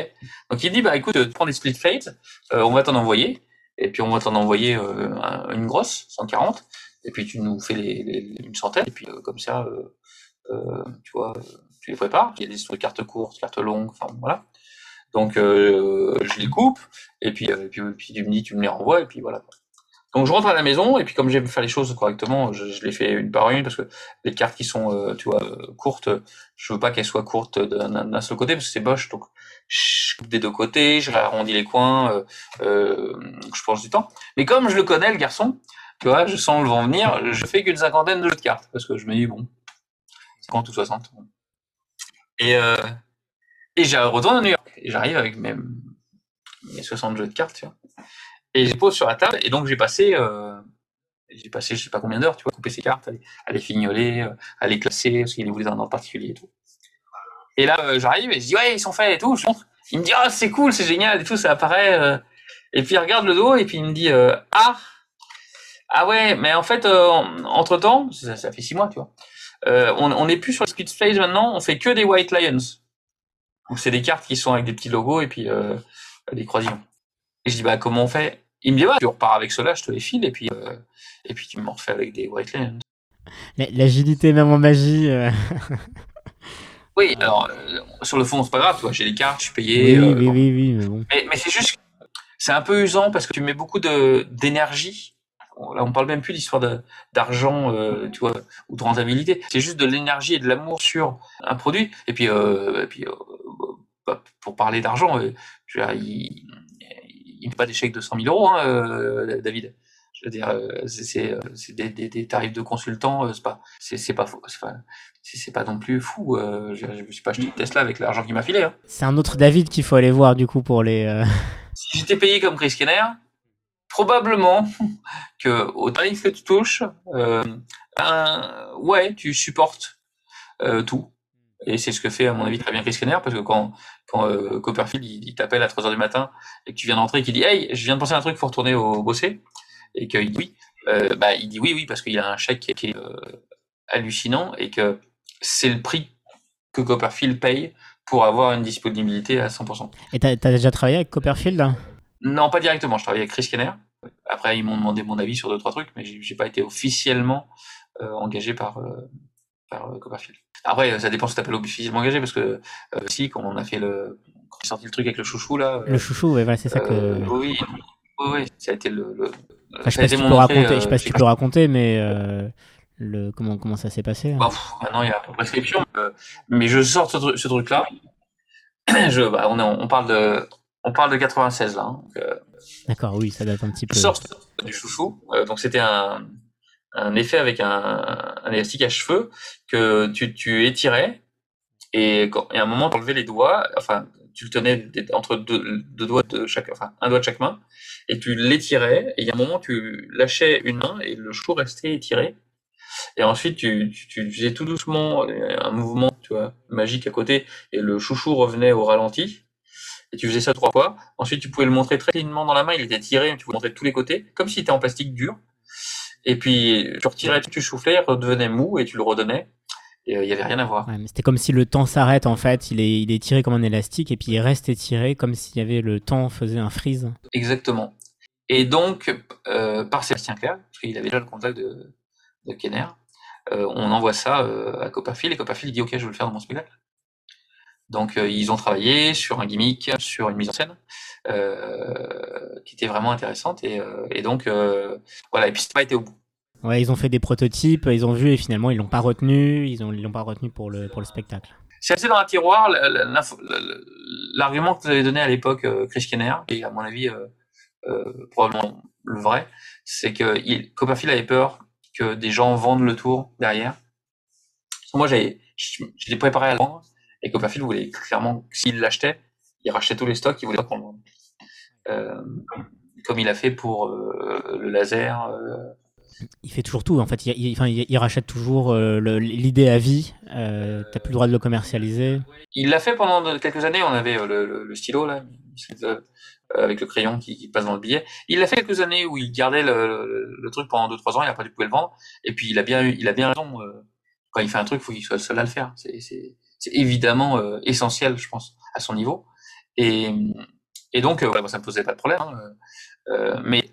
Donc il dit bah écoute, euh, prends des split fades, on va t'en envoyer et puis on va t'en envoyer un- une grosse 140 et puis tu nous fais une centaine et puis comme ça tu vois tu les prépares il y a des cartes courtes cartes longues enfin voilà donc je les coupe et puis, et puis, puis tu me dis tu me les renvoies et puis voilà donc je rentre à la maison et puis comme j'aime faire les choses correctement je, les fais une par une parce que les cartes qui sont euh, tu vois euh, courtes je veux pas qu'elles soient courtes d'un seul côté parce que c'est moche donc je coupe des deux côtés je arrondis les coins euh, euh, je pense du temps mais comme je le connais le garçon tu vois, je sens le vent venir, je fais qu'une cinquantaine de jeux de cartes, parce que je me dis, bon, 50 ou 60. bon. Et, et je retourne à New York, et j'arrive avec mes, mes 60 jeux de cartes, tu vois. Et je les pose sur la table, et donc j'ai passé, euh, j'ai passé je sais pas combien d'heures, tu vois, à couper ces cartes, à les, les fignoler, euh, à les classer, parce qu'il les voulait un ordre particulier et tout. Et là, euh, j'arrive, et je dis, ouais, ils sont faits et tout, je. Il me dit, ah, c'est cool, c'est génial, et tout, ça apparaît. euh. Et puis il regarde le dos, et puis il me dit, ah, ah ouais, mais en fait, entre temps, ça, fait six mois, tu vois. on n'est plus sur le split phase maintenant, on fait que des White Lions. Donc c'est des cartes qui sont avec des petits logos et puis des croisillons. Et je dis bah comment on fait? Il me dit ouais, tu repars avec cela, je te les file et puis euh, et puis tu me refais avec des White Lions. La- L'agilité même en magie. euh, Oui, alors euh, sur le fond c'est pas grave, tu vois, j'ai les cartes, je suis payé. oui, oui, bon. oui, oui, mais bon. Mais, mais c'est juste, que c'est un peu usant parce que tu mets beaucoup d'énergie. Là, on parle même plus d'histoire d'argent, tu vois, ou de rentabilité. C'est juste de l'énergie et de l'amour sur un produit. Et puis, et puis, bah, pour parler d'argent, il, il pas des chèques de 100 000 euros, hein, euh, David. Je veux dire, euh, c'est euh, des, des, des tarifs de consultant, euh, c'est pas, c'est pas fou, c'est pas, non plus fou. Je, je me suis pas acheté une Tesla avec l'argent qu'il m'a filé. Hein. C'est un autre David qu'il faut aller voir du coup pour les. euh, Si j'étais payé comme Chris Kenner, probablement que au tarif que tu touches, euh, ouais, tu supportes euh, tout. Et c'est ce que fait, à mon avis, très bien Chris Kenner, parce que quand, quand euh, Copperfield il, t'appelle à 3h du matin et que tu viens d'entrer et qu'il dit Hey, je viens de penser à un truc, faut retourner au bosser, et qu'il dit oui, euh, bah, il dit oui, oui, parce qu'il a un chèque qui est, euh, hallucinant et que c'est le prix que Copperfield paye pour avoir une disponibilité à 100%. Et tu as, déjà travaillé avec Copperfield Non, pas directement. Je travaillais avec Chris Kenner. Après, ils m'ont demandé mon avis sur deux, trois trucs, mais j'ai pas été officiellement engagé par, par Copperfield. Après, ça dépend si t'appelles officiellement engagé, parce que si, quand on a fait le, quand sorti le truc avec le chouchou là. Le chouchou, ouais, voilà, c'est ça que. Oui, oui, ça a été le. le je sais pas si tu peux raconter, je sais pas si tu peux raconter, mais le comment comment ça s'est passé. Bah, maintenant il y a prescription, mais je sors ce, ce truc là. je, bah, on, est, on parle de on parle de 96 là. Hein, D'accord, oui, ça date un petit peu. Je sors du chouchou, donc c'était un un effet avec un, élastique à cheveux que tu, tu étirais et, quand, et à un moment tu enlevais les doigts, enfin tu le tenais entre deux, deux, doigts de chaque, enfin un doigt de chaque main et tu l'étirais et il y a un moment tu lâchais une main et le cheveu restait étiré et ensuite tu, tu, faisais tout doucement un mouvement tu vois magique à côté et le chouchou revenait au ralenti et tu faisais ça trois fois. Ensuite, tu pouvais le montrer très cleanement dans la main, il était tiré, tu pouvais le montrer de tous les côtés, comme s'il était en plastique dur. Et puis, tu retirais, tu soufflais, redevenait mou et tu le redonnais. Et euh, il n'y avait rien à voir. c'était comme si le temps s'arrête en fait. Il est, il est tiré comme un élastique et puis il reste étiré comme s'il y avait le temps faisait un freeze. Exactement. Et donc, euh, par Sébastien Clair, parce qu'il avait déjà le contact de, de Kenner, euh, on envoie ça à Copperfield et Copperfield dit Ok, je veux le faire dans mon spectacle. Donc, ils ont travaillé sur un gimmick, sur une mise en scène qui était vraiment intéressante et, et donc voilà. Et puis, c'est pas été au bout. Ouais, ils ont fait des prototypes, ils ont vu et finalement ils l'ont pas retenu, ils ont l'ont pas retenu pour le pour le spectacle. C'est assez dans un tiroir l'argument que vous avez donné à l'époque euh, Chris Kenner, et à mon avis euh, euh, probablement le vrai, c'est que il, Copperfield avait peur que des gens vendent le tour derrière. Moi j'avais j'étais préparé à le vendre et Copperfield voulait clairement s'il l'achetait, il rachetait tous les stocks, il voulait pas qu'on le vende. Euh, comme il a fait pour le laser il fait toujours tout. En fait, il, il, rachète toujours euh, l'idée à vie. Euh, T'as plus le droit de le commercialiser. Il l'a fait pendant quelques années. On avait euh, le, stylo là, euh, avec le crayon qui, passe dans le billet. Il l'a fait quelques années où il gardait le, truc pendant 2-3 ans. Il a pas du tout le vendre. Et puis il a bien, il a bien raison. quand il fait un truc, il faut qu'il soit seul à le faire. C'est évidemment essentiel, je pense, à son niveau. Et, et donc, ça me posait pas de problème. Hein. mais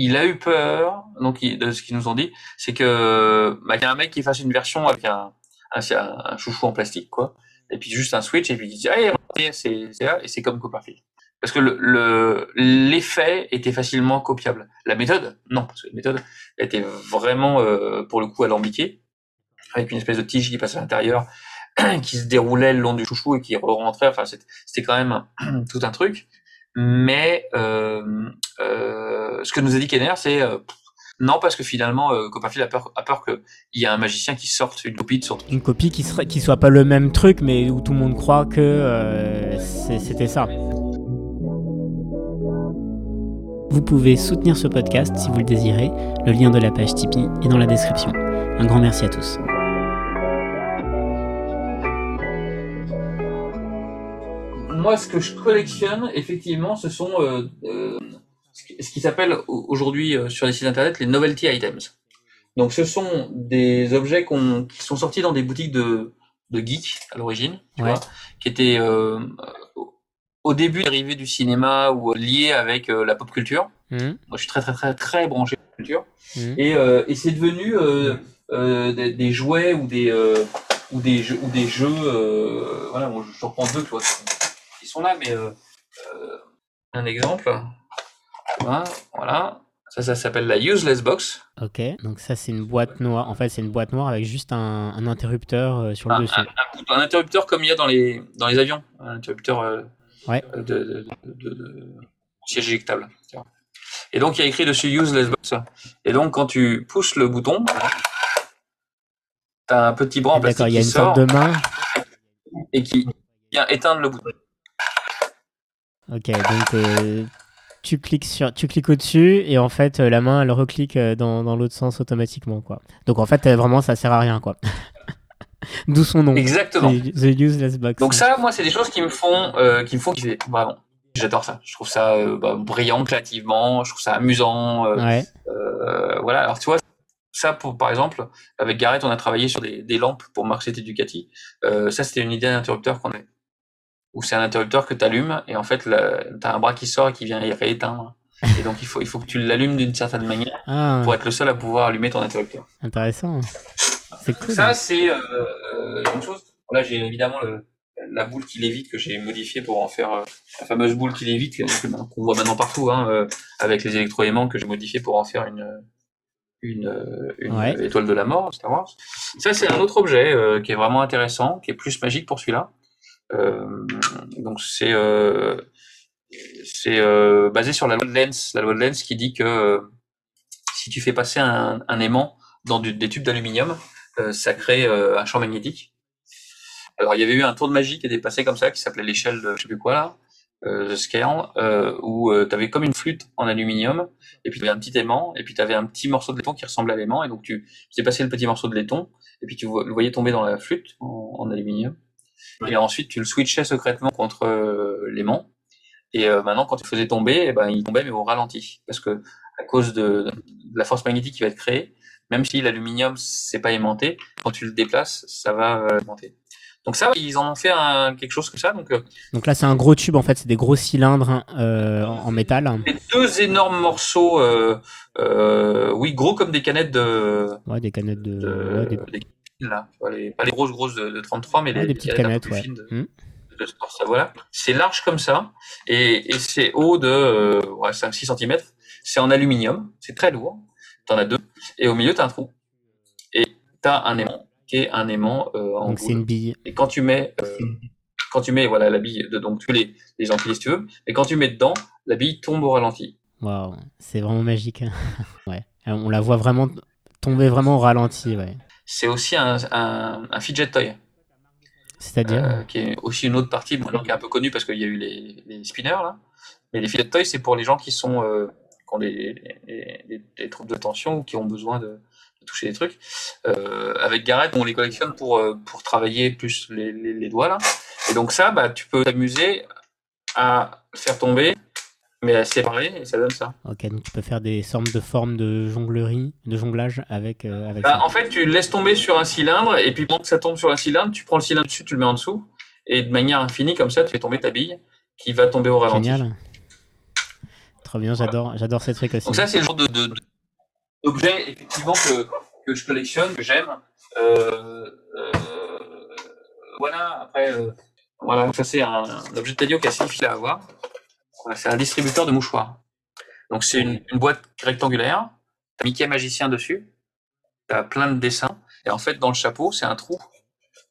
il a eu peur, donc de ce qu'ils nous ont dit, c'est que bah, y a un mec qui fasse une version avec un, un, chouchou en plastique, quoi, et puis juste un switch, et puis il dit, allez, c'est là, et c'est comme Copperfield. Parce que le l'effet était facilement copiable. La méthode, non, parce que la méthode était vraiment, euh, pour le coup, alambiquée, avec une espèce de tige qui passait à l'intérieur, qui se déroulait le long du chouchou et qui rentrait. Enfin, c'était quand même tout un truc. Mais euh, euh, ce que nous a dit Kenner, c'est euh, non, parce que finalement, Copperfield a peur, a peur qu'il y ait un magicien qui sorte une copie de son Une copie qui, serait, qui soit pas le même truc, mais où tout le monde croit que c'était ça. Vous pouvez soutenir ce podcast si vous le désirez. Le lien de la page Tipeee est dans la description. Un grand merci à tous. Moi, ce que je collectionne, effectivement, ce sont euh, euh, ce qui s'appelle aujourd'hui euh, sur les sites internet les novelty items. Donc, ce sont des objets qui sont sortis dans des boutiques de, de geeks à l'origine, tu vois, qui étaient au début arrivés du cinéma ou liés avec la pop culture. Mmh. Moi, je suis très très très très branché pop culture, mmh. et, et c'est devenu des, des, jouets ou des ou des jeux ou des jeux. voilà, je reprends deux, tu vois sont là, mais euh, euh, un exemple. Voilà. Ça, ça s'appelle la useless box. Ok, donc ça c'est une boîte noire. En fait, c'est une boîte noire avec juste un, interrupteur euh, sur le dessus. Un, interrupteur comme il y a dans les, dans les avions. Un interrupteur ouais. de, siège éjectable. Et donc il y a écrit dessus useless box. Et donc quand tu pousses le bouton, tu as un petit bras en plastique il y a une sorte de main. Et qui vient éteindre le bouton. Ok, donc euh, tu cliques sur, tu cliques au-dessus et en fait euh, la main elle reclique euh, dans, dans l'autre sens automatiquement quoi. Donc en fait vraiment ça sert à rien quoi. D'où son nom. Exactement. The Useless Box. Donc ça, moi, c'est des choses qui me font, euh, qui me font kiffer, vraiment. J'adore ça. Je trouve ça euh, bah, brillant créativement. Je trouve ça amusant. euh, Ouais. euh, voilà. Alors tu vois, ça, pour, par exemple, avec Gareth, on a travaillé sur des, des lampes pour Marcette Ducati. Euh, ça, c'était une idée d'interrupteur qu'on avait. Où c'est un interrupteur que tu allumes et en fait, tu as un bras qui sort et qui vient y rééteindre. Et donc, il faut, il faut que tu l'allumes d'une certaine manière Ah, pour être le seul à pouvoir allumer ton interrupteur. intéressant. C'est cool. Ça, c'est euh, euh, une chose. Là, j'ai évidemment le, la boule qui lévite que j'ai modifiée pour en faire euh, la fameuse boule qui lévite qu'on voit maintenant partout, hein, euh, avec les électroaimants que j'ai modifiés pour en faire une une, une Ouais. étoile de la mort, Star Wars. Ça, c'est un autre objet euh, qui est vraiment intéressant, qui est plus magique pour celui-là. Euh, donc, c'est euh, c'est euh, basé sur la loi de Lenz, la loi de Lenz qui dit que euh, si tu fais passer un, un aimant dans du- des tubes d'aluminium, euh, ça crée euh, un champ magnétique. Alors il y avait eu un tour de magie qui était passé comme ça, qui s'appelait l'échelle de je sais plus quoi là, euh, The Scale, euh, où tu avais comme une flûte en aluminium, et puis tu avais un petit aimant, et puis tu avais un petit morceau de laiton qui ressemblait à l'aimant, et donc tu faisais passer le petit morceau de laiton, et puis tu le voyais tomber dans la flûte en aluminium. Et ensuite tu le switchais secrètement contre euh, l'aimant, et euh, maintenant quand tu le faisais tomber, eh ben, il tombait mais au ralenti, parce que à cause de, de la force magnétique qui va être créée, même si l'aluminium c'est pas aimanté, quand tu le déplaces, ça va euh, aimanter. Donc ça, ils en ont fait un, quelque chose comme ça. Donc Donc là, c'est un gros tube, en fait. C'est des gros cylindres euh, en en métal. deux énormes morceaux, euh, euh, oui, gros comme des canettes de, Ouais, des canettes de. de ouais, des- des fines, là, Tu vois, les- pas les grosses grosses de, de 33, mais ouais, les, les petites canettes canettes, un peu plus ouais. fines de, Hmm. de sport, ça, voilà. C'est large comme ça et, et c'est haut de euh, ouais, 5-6 cm. C'est en aluminium, c'est très lourd. T'en as deux et au milieu t'as un trou et t'as un aimant qui est un aimant euh, en Donc c'est une bille. Et quand tu mets, euh, quand tu mets voilà la bille, de, donc tu les les empiles si tu veux, et quand tu mets dedans, la bille tombe au ralenti. Waouh, c'est vraiment magique. ouais. Euh, On la voit vraiment tomber vraiment au ralenti, ouais. C'est aussi un, un, un fidget toy, C'est-à-dire. euh, qui est aussi une autre partie maintenant qui est un peu connue parce qu'il y a eu les, les spinners là. Mais les fidget toys, c'est pour les gens qui sont euh, qui ont des, des, des- des troubles de tension ou qui ont besoin de, de toucher des trucs. Euh, avec Gareth, on les collectionne pour pour travailler plus les, les, les doigts là. Et donc ça, bah tu peux t'amuser à faire tomber, mais à séparer et ça donne ça. Ok, donc tu peux faire des sortes de formes de jonglerie, de jonglage avec, euh, avec Bah, ça. en fait, tu laisses tomber sur un cylindre, et puis pendant que ça tombe sur un cylindre, tu prends le cylindre dessus, tu le mets en dessous, et de manière infinie, comme ça, tu fais tomber ta bille, qui va tomber au ralenti. Génial. Trop bien, j'adore, j'adore ces trucs aussi. Donc ça, c'est le genre de, de- de- d'objet, effectivement, que, que je collectionne, que j'aime. Euh, euh, voilà, après, euh, voilà, ça c'est un, un objet de Tadio qui est assez difficile à avoir. C'est un distributeur de mouchoirs. Donc c'est une, une boîte rectangulaire, t'as Mickey magicien dessus, t'as plein de dessins, et en fait dans le chapeau c'est un trou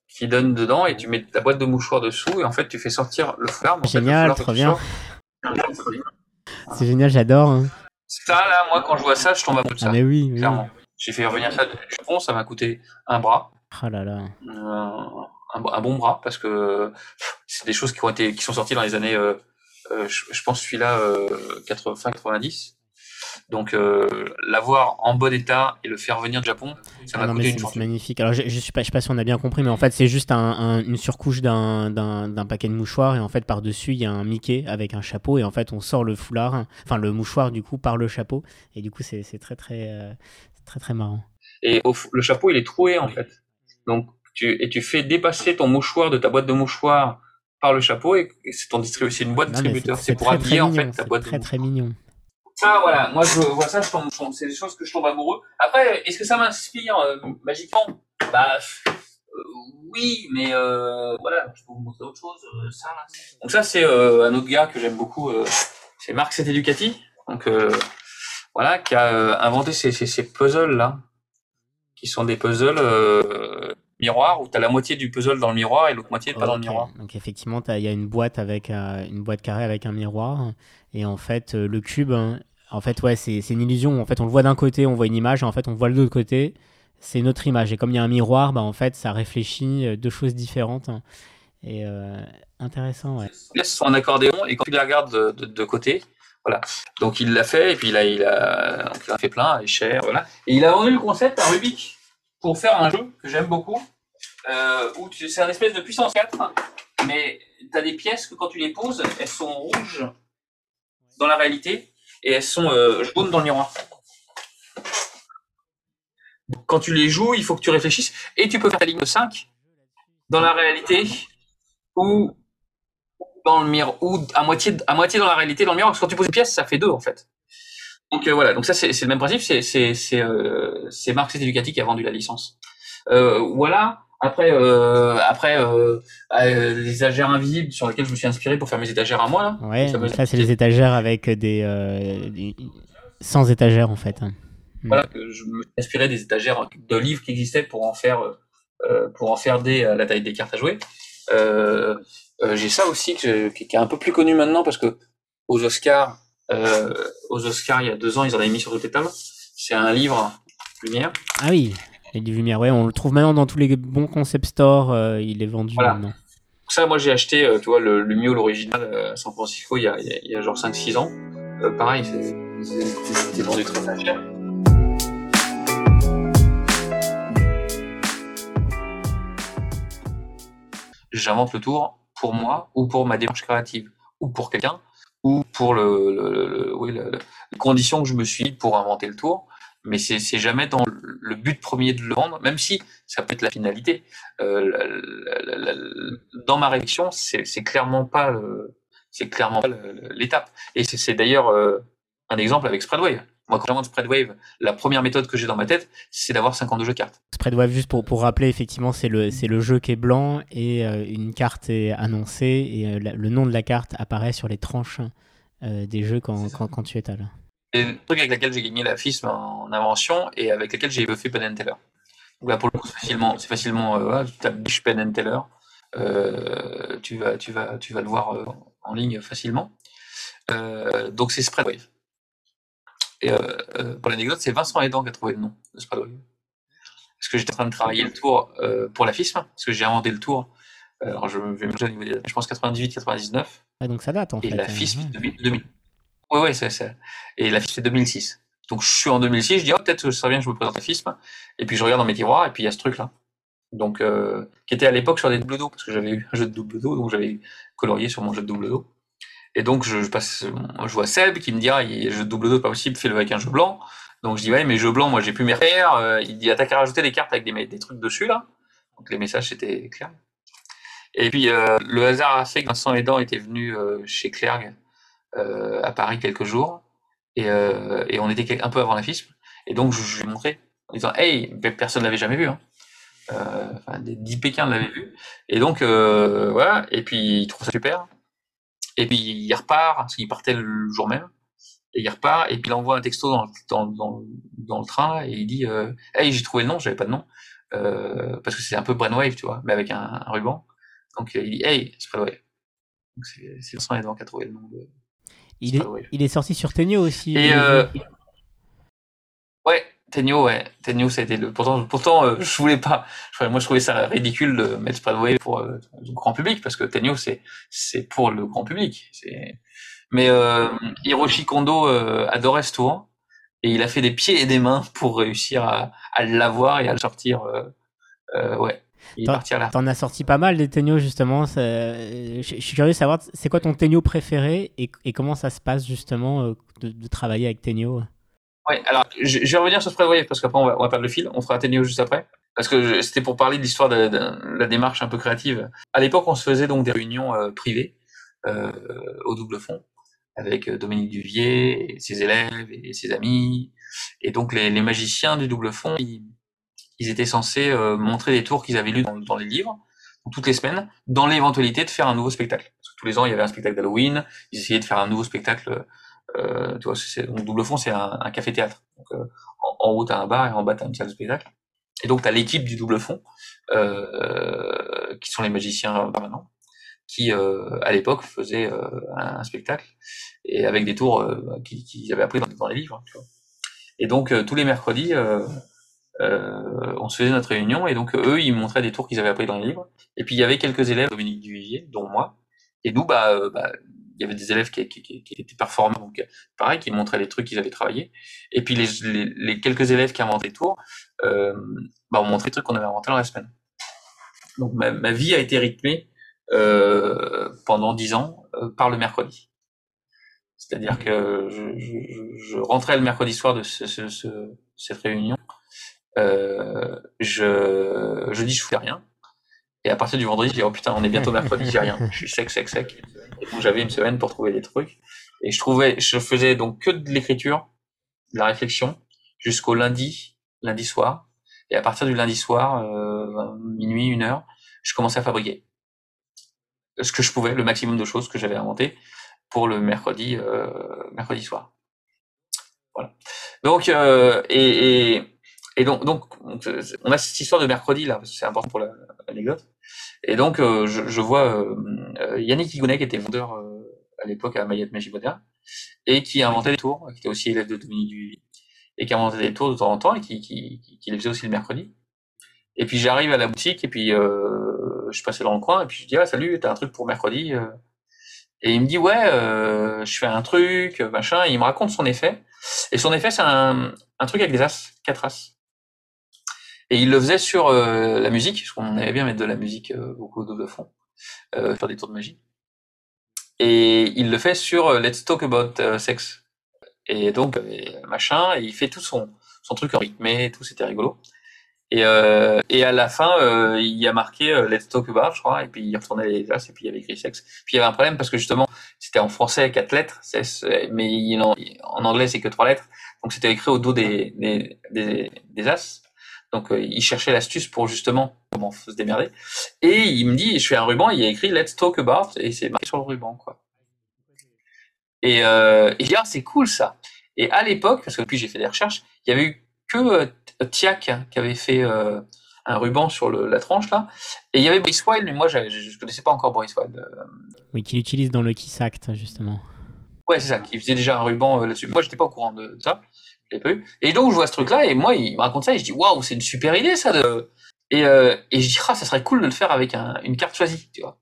qui donne dedans, et tu mets ta boîte de mouchoirs dessous, et en fait tu fais sortir le foulard. Génial, trop bien. C'est génial, j'adore. hein. Ça là, moi quand je vois ça, je tombe amoureux de ça. Ah mais oui, oui. Clairement. J'ai fait revenir ça du Japon, ça m'a coûté un bras, Oh là là. euh, un, un bon bras, parce que c'est des choses qui ont été, qui sont sorties dans les années, euh, je, je pense celui-là, euh, 80, fin 90. Donc euh, l'avoir en bon état et le faire venir du Japon, ça Ah m'a coûté c'est une c'est fortune. magnifique. Alors, je, je suis pas, je sais pas si on a bien compris, mais en fait, c'est juste un- un- une surcouche d'un paquet de mouchoirs et en fait, par-dessus, il y a un Mickey avec un chapeau et en fait, on sort le foulard, enfin le mouchoir du coup par le chapeau et du coup, c'est très très euh, très très marrant. Et au le chapeau, il est troué en fait. Donc tu et tu fais dépasser ton mouchoir de ta boîte de mouchoirs par le chapeau et, et c'est ton c'est une boîte Non, distributeur. c'est C'est pour très, habiller très en mignon, fait ta c'est boîte très très mignon. Ça, voilà, moi je vois ça, je tombe, je tombe- c'est des choses que je tombe amoureux. Après, est-ce que ça m'inspire euh, magiquement? Bah euh, oui, mais euh, voilà, je peux vous montrer autre chose. euh, ça, là. Donc ça, c'est euh, un autre gars que j'aime beaucoup, euh, c'est Marc Seteducati, donc euh, voilà, qui a euh, inventé ces, ces, ces puzzles là, qui sont des puzzles miroirs où tu as la moitié du puzzle dans le miroir et l'autre moitié pas dans le miroir. Donc effectivement, il y a une boîte avec euh, une boîte carrée avec un miroir et en fait euh, le cube, hein, en fait ouais, c'est c'est une illusion. En fait, on le voit d'un côté, on voit une image, et en fait, on voit de l'autre côté, c'est une autre image. Et comme il y a un miroir, bah en fait, ça réfléchit euh, deux choses différentes hein. et euh, intéressant, ouais. laisse son accordéon et quand tu les regardes de, de, de côté, voilà. Donc il l'a fait et puis là il a, il a fait plein et cher, voilà. Et il a vendu le concept à Rubik pour faire un jeu que j'aime beaucoup. euh, où c'est un espèce de puissance 4, mais tu as des pièces que quand tu les poses, elles sont rouges dans la réalité et elles sont euh, jaunes dans le miroir. Quand tu les joues, il faut que tu réfléchisses et tu peux faire ta ligne de 5 dans la réalité ou dans le miroir ou à moitié à moitié dans la réalité dans le miroir parce que quand tu poses une pièce, ça fait deux en fait. Donc euh, voilà, donc ça c'est le même principe, c'est c'est c'est euh, Marx Educatif qui a vendu la licence. Euh, voilà. Après, euh, après euh, euh, les étagères invisibles sur lesquelles je me suis inspiré pour faire mes étagères à moi. Là. Ouais, ça, c'est les étagères avec des, des, sans étagères en fait. Hmm. Voilà, je me suis inspiré des étagères de livres qui existaient pour en faire pour en faire des la taille des cartes à jouer. J'ai ça aussi qui, est un peu plus connu maintenant parce que aux Oscars, aux Oscars il y a deux ans ils en avaient mis sur toutes les tables. C'est un livre lumière. Ah oui. Et du Lumière, ouais, on le trouve maintenant dans tous les bons concept stores, euh, il est vendu voilà. maintenant. Ça, moi j'ai acheté, euh, tu vois, le Lumio, l'original, euh, à San Francisco, il y a, il y a genre 5-6 ans. pareil, c'est vendu très cher. J'invente le tour pour moi ou pour ma démarche créative ou pour quelqu'un ou pour le, oui, les conditions que je me suis pour inventer le tour mais c'est jamais dans le but premier de le vendre, même si ça peut être la finalité. Euh, dans ma réflexion, c'est clairement pas c'est clairement l'étape. Et c'est d'ailleurs euh, un exemple avec Spreadwave. Moi, quand j'invente Spreadwave, la première méthode que j'ai dans ma tête, c'est d'avoir 52 jeux de cartes. Spreadwave, juste pour, pour rappeler, effectivement, c'est le, le jeu qui est blanc et euh, une carte est annoncée et le nom de la carte apparaît sur les tranches des jeux quand, quand, quand tu étales. C'est le truc avec lequel j'ai gagné la FISM en invention et avec lequel j'ai fait Penn Teller. Donc là, pour le coup, c'est facilement, c'est facilement, euh, tu tapes Biche Penn Teller, euh, tu vas, tu vas, tu vas le voir euh, en ligne facilement. Euh, donc c'est Spreadwave. Et euh, euh, pour l'anecdote, c'est Vincent Aidan qui a trouvé le nom de Spreadwave. Parce que j'étais en train de travailler le tour pour la FISM, parce que j'ai inventé le tour. Alors je vais me au niveau des, je pense 98-99. Ah, donc ça date en et fait. Et la FISM 2000. Oui, oui, c'est ça. Et la FISM, c'est 2006. Donc, je suis en 2006, je dis, oh, peut-être que ce serait bien que je me présente à FISM. Et puis, je regarde dans mes tiroirs, et puis il y a ce truc-là. Donc, euh, qui était à l'époque sur des doubles dos, parce que j'avais eu un jeu de double dos, donc j'avais colorié sur mon jeu de double dos. Et donc, je, je passe, je vois Seb qui me dit, ah, il de double dos, pas possible, fais-le avec un jeu blanc. Donc, je dis, ouais, mais jeu blanc, moi, j'ai plus mes repères. Euh, il dit, ah, t'as qu'à rajouter des cartes avec des, trucs dessus, là. Donc, les messages, c'était clair. Et puis, euh, le hasard a fait que Vincent Aidant était venu euh, chez Clergue à Paris quelques jours et, on était un peu avant la FISP et donc je, je lui ai montré en disant hey personne l'avait jamais vu hein. enfin, des 10 Pékins l'avaient vu et donc voilà et puis il trouve ça super et puis il repart parce qu'il partait le jour même. Et il repart et puis il envoie un texto dans, dans, dans, dans le train et il dit euh, hey j'ai trouvé le nom j'avais pas de nom. Euh, parce que c'est un peu Brainwave tu vois mais avec un, un ruban. Donc il dit hey c'est Brainwave donc c'est le sang qui a trouvé le nom de il est, il est sorti sur Tenio aussi. Et euh... Tenio, ouais. Tenio, ça a été le. Pourtant, pourtant euh, je voulais pas. Moi, je trouvais ça ridicule de mettre Spreadway pour euh, le grand public, parce que Tenio, c'est c'est pour le grand public. Mais euh, Hiroshi Kondo euh, adorait ce tour, et il a fait des pieds et des mains pour réussir à, à l'avoir et à le sortir. Euh, ouais. T'en as sorti pas mal des Tenio justement. Je, suis curieux de savoir, c'est quoi ton Tenio préféré et, et, comment ça se passe justement de, de travailler avec Tenio Ouais, alors je, vais revenir sur ce Spreadwave parce qu'après on va, perdre le fil. On fera Tenio juste après. Parce que c'était pour parler de l'histoire de, la démarche un peu créative. À l'époque, on se faisait donc des réunions euh, privées euh, au double fond avec euh, Dominique Duvier ses élèves et ses amis. Et donc les, magiciens du double fond, ils, ils étaient censés euh, montrer des tours qu'ils avaient lus dans, dans, les livres, toutes les semaines, dans l'éventualité de faire un nouveau spectacle. Parce que tous les ans, il y avait un spectacle d'Halloween, ils essayaient de faire un nouveau spectacle. Euh, tu vois, donc double fond, c'est un, un café-théâtre. Donc euh, en, en, haut, t'as un bar et en bas, t'as une salle de spectacle. Et donc, t'as l'équipe du double fond, euh, qui sont les magiciens permanents, qui euh, à l'époque faisaient un, un, spectacle et avec des tours qu'ils qui avaient appris dans, les livres. Tu vois. Et donc tous les mercredis, euh, on se faisait notre réunion et donc eux ils montraient des tours qu'ils avaient appris dans les livres et puis il y avait quelques élèves Dominique Duvivier dont moi et nous bah, euh, bah il y avait des élèves qui, étaient performants donc pareil qui montraient les trucs qu'ils avaient travaillé et puis les, les, les quelques élèves qui inventaient des tours euh, bah on montrait des trucs qu'on avait inventés dans la semaine Donc ma, ma vie a été rythmée euh, pendant dix ans euh, par le mercredi. C'est-à-dire que je, je, je, rentrais le mercredi soir de ce, ce, ce, cette réunion, euh, je, je dis je fais rien. Et à partir du vendredi, je dis oh putain, on est bientôt mercredi, j'ai rien. Je suis sec, sec, sec. Et donc j'avais une semaine pour trouver des trucs. Et je trouvais, je faisais donc que de l'écriture, de la réflexion, jusqu'au lundi, lundi soir. Et à partir du lundi soir, euh, minuit, une heure, je commençais à fabriquer ce que je pouvais, le maximum de choses que j'avais inventé pour le mercredi, euh, mercredi soir. Voilà. Donc, euh, et, et, et donc, donc, on a cette histoire de mercredi là, c'est important pour l'anecdote. Et donc, euh, je, je, vois euh, Yannick Higounet, qui était vendeur euh, à l'époque à Mayette Magibodea, et qui inventait des tours, qui était aussi élève de Dominique Duvy, et qui inventait des tours de temps en temps, et qui, qui, qui, les faisait aussi le mercredi. Et puis j'arrive à la boutique, et puis euh, je passais dans le coin, et puis je dis ah salut, t'as un truc pour mercredi Et il me dit ouais, euh, je fais un truc, machin. Et il me raconte son effet. Et son effet, c'est un, un, truc avec des as, quatre as. Et il le faisait sur euh, la musique, parce qu'on aimait bien mettre de la musique euh, beaucoup de fond, euh, faire des tours de magie. Et il le fait sur euh, Let's Talk About euh, Sex. Et donc, machin, et il fait tout son, son truc en rythmé et tout, c'était rigolo. Et, et à la fin, il y a marqué Let's Talk About, je crois, et puis il retournait les as, et puis il avait écrit sexe. Puis il y avait un problème parce que justement, c'était en français quatre lettres, mais il, en, en, anglais c'est que trois lettres, donc c'était écrit au dos des, des, des as. Donc euh, il cherchait l'astuce pour justement comment se démerder. Et il me dit, je fais un ruban, il y a écrit Let's talk about et c'est marqué sur le ruban quoi. Et, euh, et je dis ah c'est cool ça. Et à l'époque, parce que depuis j'ai fait des recherches, il y avait eu que euh, Tiac qui avait fait euh, un ruban sur le, la tranche là. Et il y avait Boris Wilde, mais moi je ne connaissais pas encore Boris Wilde. Euh. Oui, qu'il utilise dans le Kiss Act justement. Ouais, c'est ça, qui faisait déjà un ruban euh, là-dessus. Moi, j'étais pas au courant de ça. Pas. Et donc, je vois ce truc-là, et moi, il me raconte ça, et je dis, waouh, c'est une super idée, ça. De... Et, euh, et je dis, ah, ça serait cool de le faire avec un, une carte choisie, tu vois.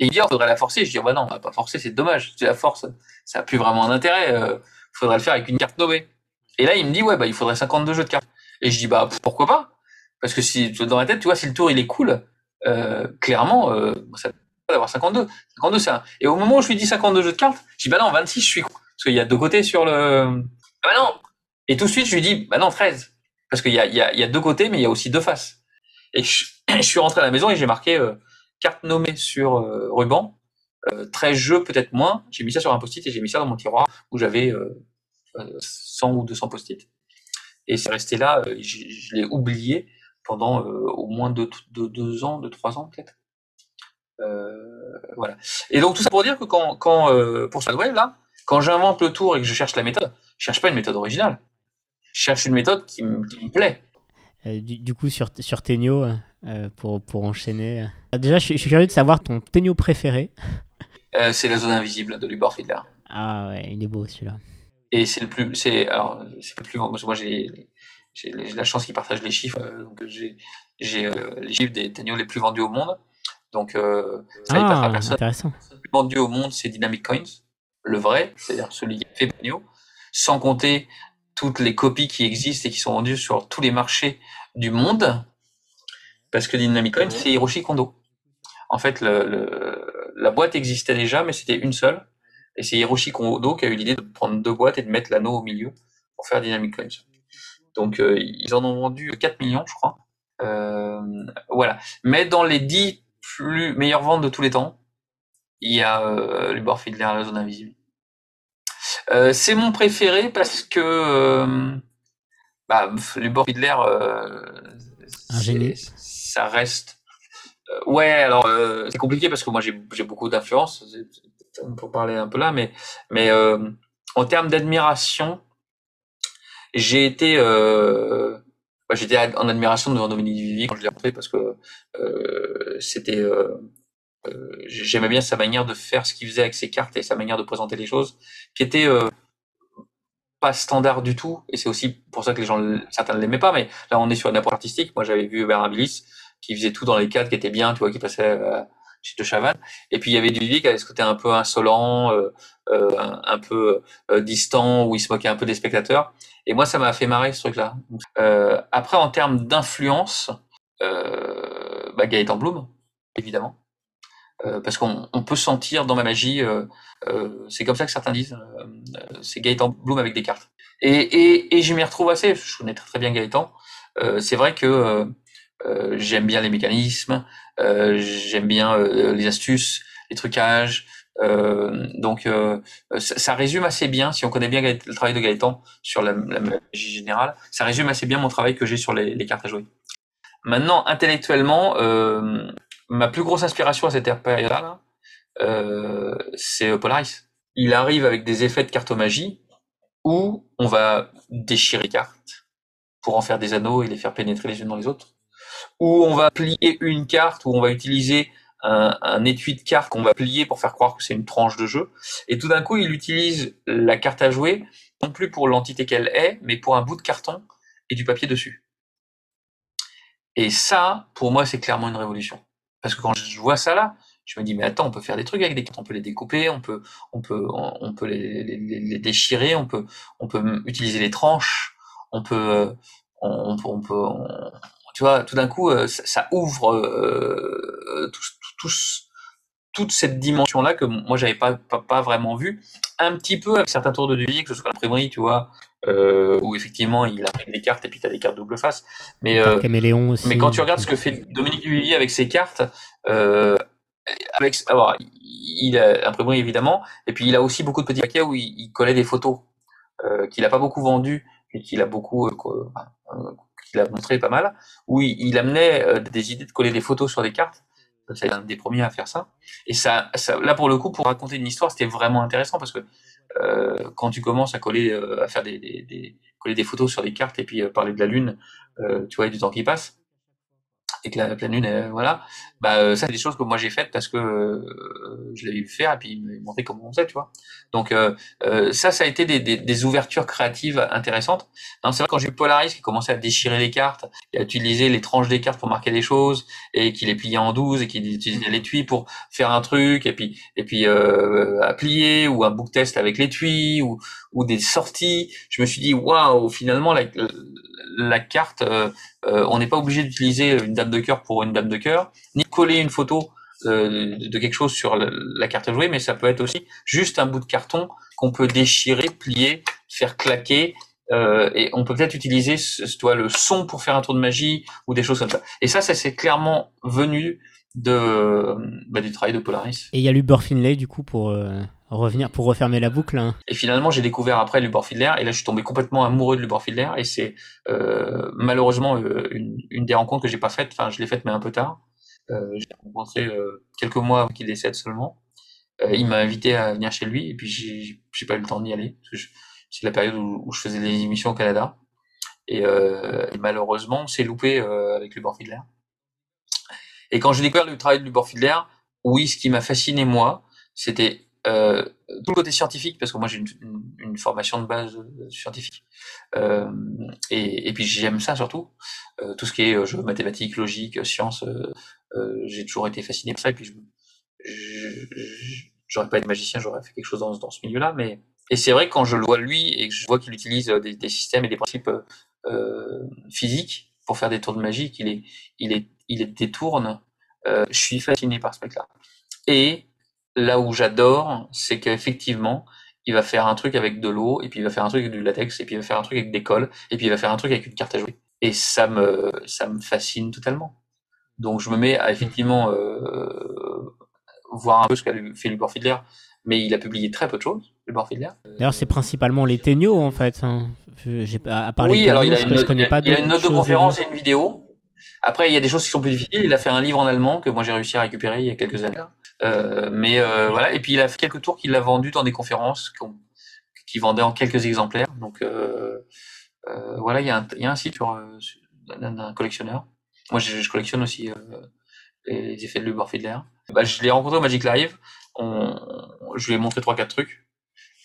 Et il dit, il faudrait la forcer. Je dis, bah non, on va pas forcer, c'est dommage. Tu la force, ça n'a plus vraiment d'intérêt. Euh, faudrait le faire avec une carte nommée. Et là, il me dit, ouais, bah, il faudrait 52 jeux de cartes. Et je dis, bah, pourquoi pas? Parce que si, dans la tête, tu vois, si le tour, il est cool, euh, clairement, euh, ça d'avoir 52. 52, c'est un... Et au moment où je lui dis 52 jeux de cartes, je dis, bah non, 26, je suis con. Parce qu'il y a deux côtés sur le... Ah bah non Et tout de suite, je lui dis, bah non, 13. Parce qu'il y a, deux côtés, mais il y a aussi deux faces. Et je, suis rentré à la maison et j'ai marqué euh, carte nommée sur euh, ruban, euh, 13 jeux, peut-être moins. J'ai mis ça sur un post-it et j'ai mis ça dans mon tiroir où j'avais euh, 100 ou 200 post-it. Et c'est resté là, euh, je, l'ai oublié pendant euh, au moins deux, ans, deux, trois ans peut-être. Euh, voilà. Et donc tout ça pour dire que quand, quand euh, pour Web là, quand j'invente le tour et que je cherche la méthode, je cherche pas une méthode originale. Je cherche une méthode qui, me, qui me plaît. Euh, du, du, coup, sur, sur Tenio, euh, pour, pour enchaîner. Euh, déjà, je, je, suis curieux de savoir ton Tenio préféré. c'est la zone invisible de Lubor Fiedler. Ah ouais, il est beau celui-là. Et c'est le plus, c'est alors c'est le plus moi j'ai j'ai la chance qu'ils partagent les chiffres, donc j'ai j'ai les chiffres des Tenio les plus vendus au monde. Donc, ça ah, personne. Intéressant. Le plus vendu au monde, c'est Dynamic Coins, le vrai, c'est-à-dire celui qui a fait Benio, sans compter toutes les copies qui existent et qui sont vendues sur tous les marchés du monde, parce que Dynamic Coins, c'est Hiroshi Kondo. En fait, le, le, la boîte existait déjà, mais c'était une seule, et c'est Hiroshi Kondo qui a eu l'idée de prendre deux boîtes et de mettre l'anneau au milieu pour faire Dynamic Coins. Donc, euh, ils en ont vendu 4 millions, je crois. Euh, voilà. Mais dans les 10 plus meilleure vente de tous les temps, il y a euh, Lubor Fiedler, la zone invisible. Euh, c'est mon préféré parce que euh, bah, euh, ça reste. Euh, ouais, alors c'est compliqué parce que moi j'ai beaucoup d'influence, pour parler un peu là, mais mais en termes d'admiration, j'ai été bah, j'étais en admiration devant Dominique Vivier quand je l'ai rencontré parce que euh, c'était euh, j'aimais bien sa manière de faire ce qu'il faisait avec ses cartes et sa manière de présenter les choses qui était euh, pas standard du tout et c'est aussi pour ça que les gens certains ne l'aimaient pas mais là on est sur une approche artistique moi j'avais vu Bernard qui faisait tout dans les cadres qui était bien tu vois qui passait euh, chez De Chavannes et puis il y avait Vivier qui avait ce côté un peu insolent euh, un, peu distant où il se moquait un peu des spectateurs et moi, ça m'a fait marrer ce truc-là. Euh, après, en termes d'influence, euh, bah, Gaëtan Bloom, évidemment. Parce qu'on peut sentir dans ma magie, c'est comme ça que certains disent, c'est Gaëtan Bloom avec des cartes. Et, et, et je m'y retrouve assez, je connais très, très bien Gaëtan. c'est vrai que j'aime bien les mécanismes, j'aime bien les astuces, les trucages, euh, donc, euh, ça, résume assez bien, si on connaît bien le travail de Gaëtan sur la, magie générale, ça résume assez bien mon travail que j'ai sur les, cartes à jouer. Maintenant, intellectuellement, euh, ma plus grosse inspiration à cette période-là, c'est Polaris. Il arrive avec des effets de cartomagie où on va déchirer les cartes pour en faire des anneaux et les faire pénétrer les unes dans les autres, où on va plier une carte, où on va utiliser un, étui de cartes qu'on va plier pour faire croire que c'est une tranche de jeu. Et tout d'un coup, il utilise la carte à jouer, non plus pour l'entité qu'elle est, mais pour un bout de carton et du papier dessus. Et ça, pour moi, c'est clairement une révolution. Parce que quand je vois ça là, je me dis, mais attends, on peut faire des trucs avec des cartes, on peut les découper, on peut, on peut, on peut les, déchirer, on peut, on peut utiliser les tranches, on peut, peut, on peut, tu vois, tout d'un coup, euh, ça, ouvre euh, tout, toute cette dimension-là que moi j'avais pas, pas, vraiment vu, un petit peu avec certains tours de Duvier, que ce soit l'imprimerie, tu vois, euh, où effectivement il imprime des cartes et puis tu as des cartes double face. Mais, euh, mais quand tu regardes ce que fait Dominique Duvier avec ses cartes, euh, avec, alors, il a l'imprimerie évidemment, et puis il a aussi beaucoup de petits paquets où il, collait des photos euh, qu'il a pas beaucoup vendues et qu'il a beaucoup, euh, euh, qu'il a montré pas mal, où il, il amenait des idées de coller des photos sur des cartes c'est un des premiers à faire ça. Et ça, ça, là pour le coup, pour raconter une histoire, c'était vraiment intéressant parce que euh, quand tu commences à coller, euh, à faire des, des, des, coller des photos sur des cartes et puis euh, parler de la lune, euh, tu vois, du temps qui passe et que la pleine lune, voilà, bah euh, ça c'est des choses que moi j'ai faites parce que euh, je l'avais vu faire et puis il m'a montré comment on faisait, tu vois. Donc euh, ça, ça a été des, des, des ouvertures créatives intéressantes. C'est vrai quand j'ai eu Polaris qui commençait à déchirer les cartes et à utiliser les tranches des cartes pour marquer des choses et qui les pliait en 12 et qui utilisait l'étui pour faire un truc et puis et puis à plier ou un book test avec l'étui ou ou des sorties, je me suis dit waouh, finalement la, la carte, euh, euh, on n'est pas obligé d'utiliser une dame de cœur pour une dame de cœur, ni coller une photo euh, de quelque chose sur la, carte jouée, mais ça peut être aussi juste un bout de carton qu'on peut déchirer, plier, faire claquer. et on peut peut-être utiliser toi, le son pour faire un tour de magie ou des choses comme ça. Et ça, ça c'est clairement venu de bah, du travail de Polaris. Et il y a Lubor Finlay du coup pour revenir pour refermer la boucle. Hein. Et finalement, j'ai découvert après Lubor Fiedler et là, je suis tombé complètement amoureux de Lubor Fiedler et c'est euh, malheureusement euh, une, une, des rencontres que j'ai pas faites. Enfin, je l'ai faite mais un peu tard. Euh, j'ai rencontré euh, quelques mois avant qu'il décède seulement. Euh, il m'a invité à venir chez lui et puis j'ai, pas eu le temps d'y aller. C'est la période où, où, je faisais des émissions au Canada et, et malheureusement, c'est loupé avec Lubor Fiedler. Et quand j'ai découvert le travail de Lubor Fiedler, oui, ce qui m'a fasciné moi, c'était euh, tout le côté scientifique, parce que moi j'ai une, formation de base euh, scientifique, euh, et, puis j'aime ça surtout, euh, tout ce qui est euh, mathématiques, logique, sciences, euh, j'ai toujours été fasciné par ça, et puis je, j'aurais pas été magicien, j'aurais fait quelque chose dans, ce milieu-là, mais et c'est vrai quand je le vois lui et que je vois qu'il utilise des, des, systèmes et des principes physiques pour faire des tours de magie, qu'il est, il est, il est détourne, je suis fasciné par ce mec-là. Et là où j'adore, c'est qu'effectivement, il va faire un truc avec de l'eau, et puis il va faire un truc avec du latex, et puis il va faire un truc avec des cols, et puis il va faire un truc avec une carte à jouer. Et ça me, ça me fascine totalement. Donc je me mets à effectivement euh, voir un peu ce qu'a fait Lubor Fiedler, mais il a publié très peu de choses, Lubor Fiedler. D'ailleurs, c'est principalement les Ténios, en fait. Hein. À oui, alors il a, une, il a une note de conférence et une vidéo. Après, il y a des choses qui sont plus difficiles. Il a fait un livre en allemand que moi j'ai réussi à récupérer il y a quelques années. Euh, mais euh, voilà, et puis il a fait quelques tours qu'il a vendu dans des conférences qui vendait en quelques exemplaires. Donc euh, voilà, il y, a un, il y a un site sur, d'un collectionneur. Moi, je, je collectionne aussi les, effets de Lubor Fiedler. Bah, je l'ai rencontré au Magic Live. On, je lui ai montré trois quatre trucs.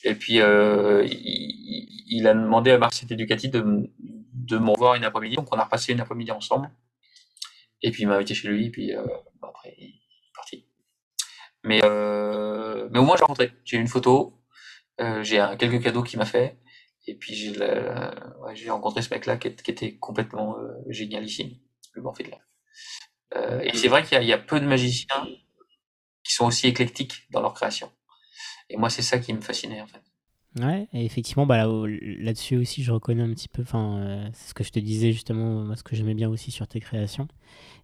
Et puis euh, il, il, a demandé à Marcel Ducati de, de me revoir une après-midi. Donc on a repassé une après-midi ensemble. Et puis il m'a invité chez lui. Et puis euh, bah, après mais, euh, mais au moins, j'ai rencontré. J'ai une photo, euh, j'ai quelques cadeaux qu'il m'a fait, et puis j'ai ouais, rencontré ce mec-là qui, qui, était complètement euh, génialissime, le bon fait de là. Euh, et c'est vrai qu'il y, y, a peu de magiciens qui sont aussi éclectiques dans leur création. Et moi, c'est ça qui me fascinait en fait. Ouais, et effectivement, bah, là-dessus aussi, je reconnais un petit peu, enfin, euh, c'est ce que je te disais justement, moi, ce que j'aimais bien aussi sur tes créations.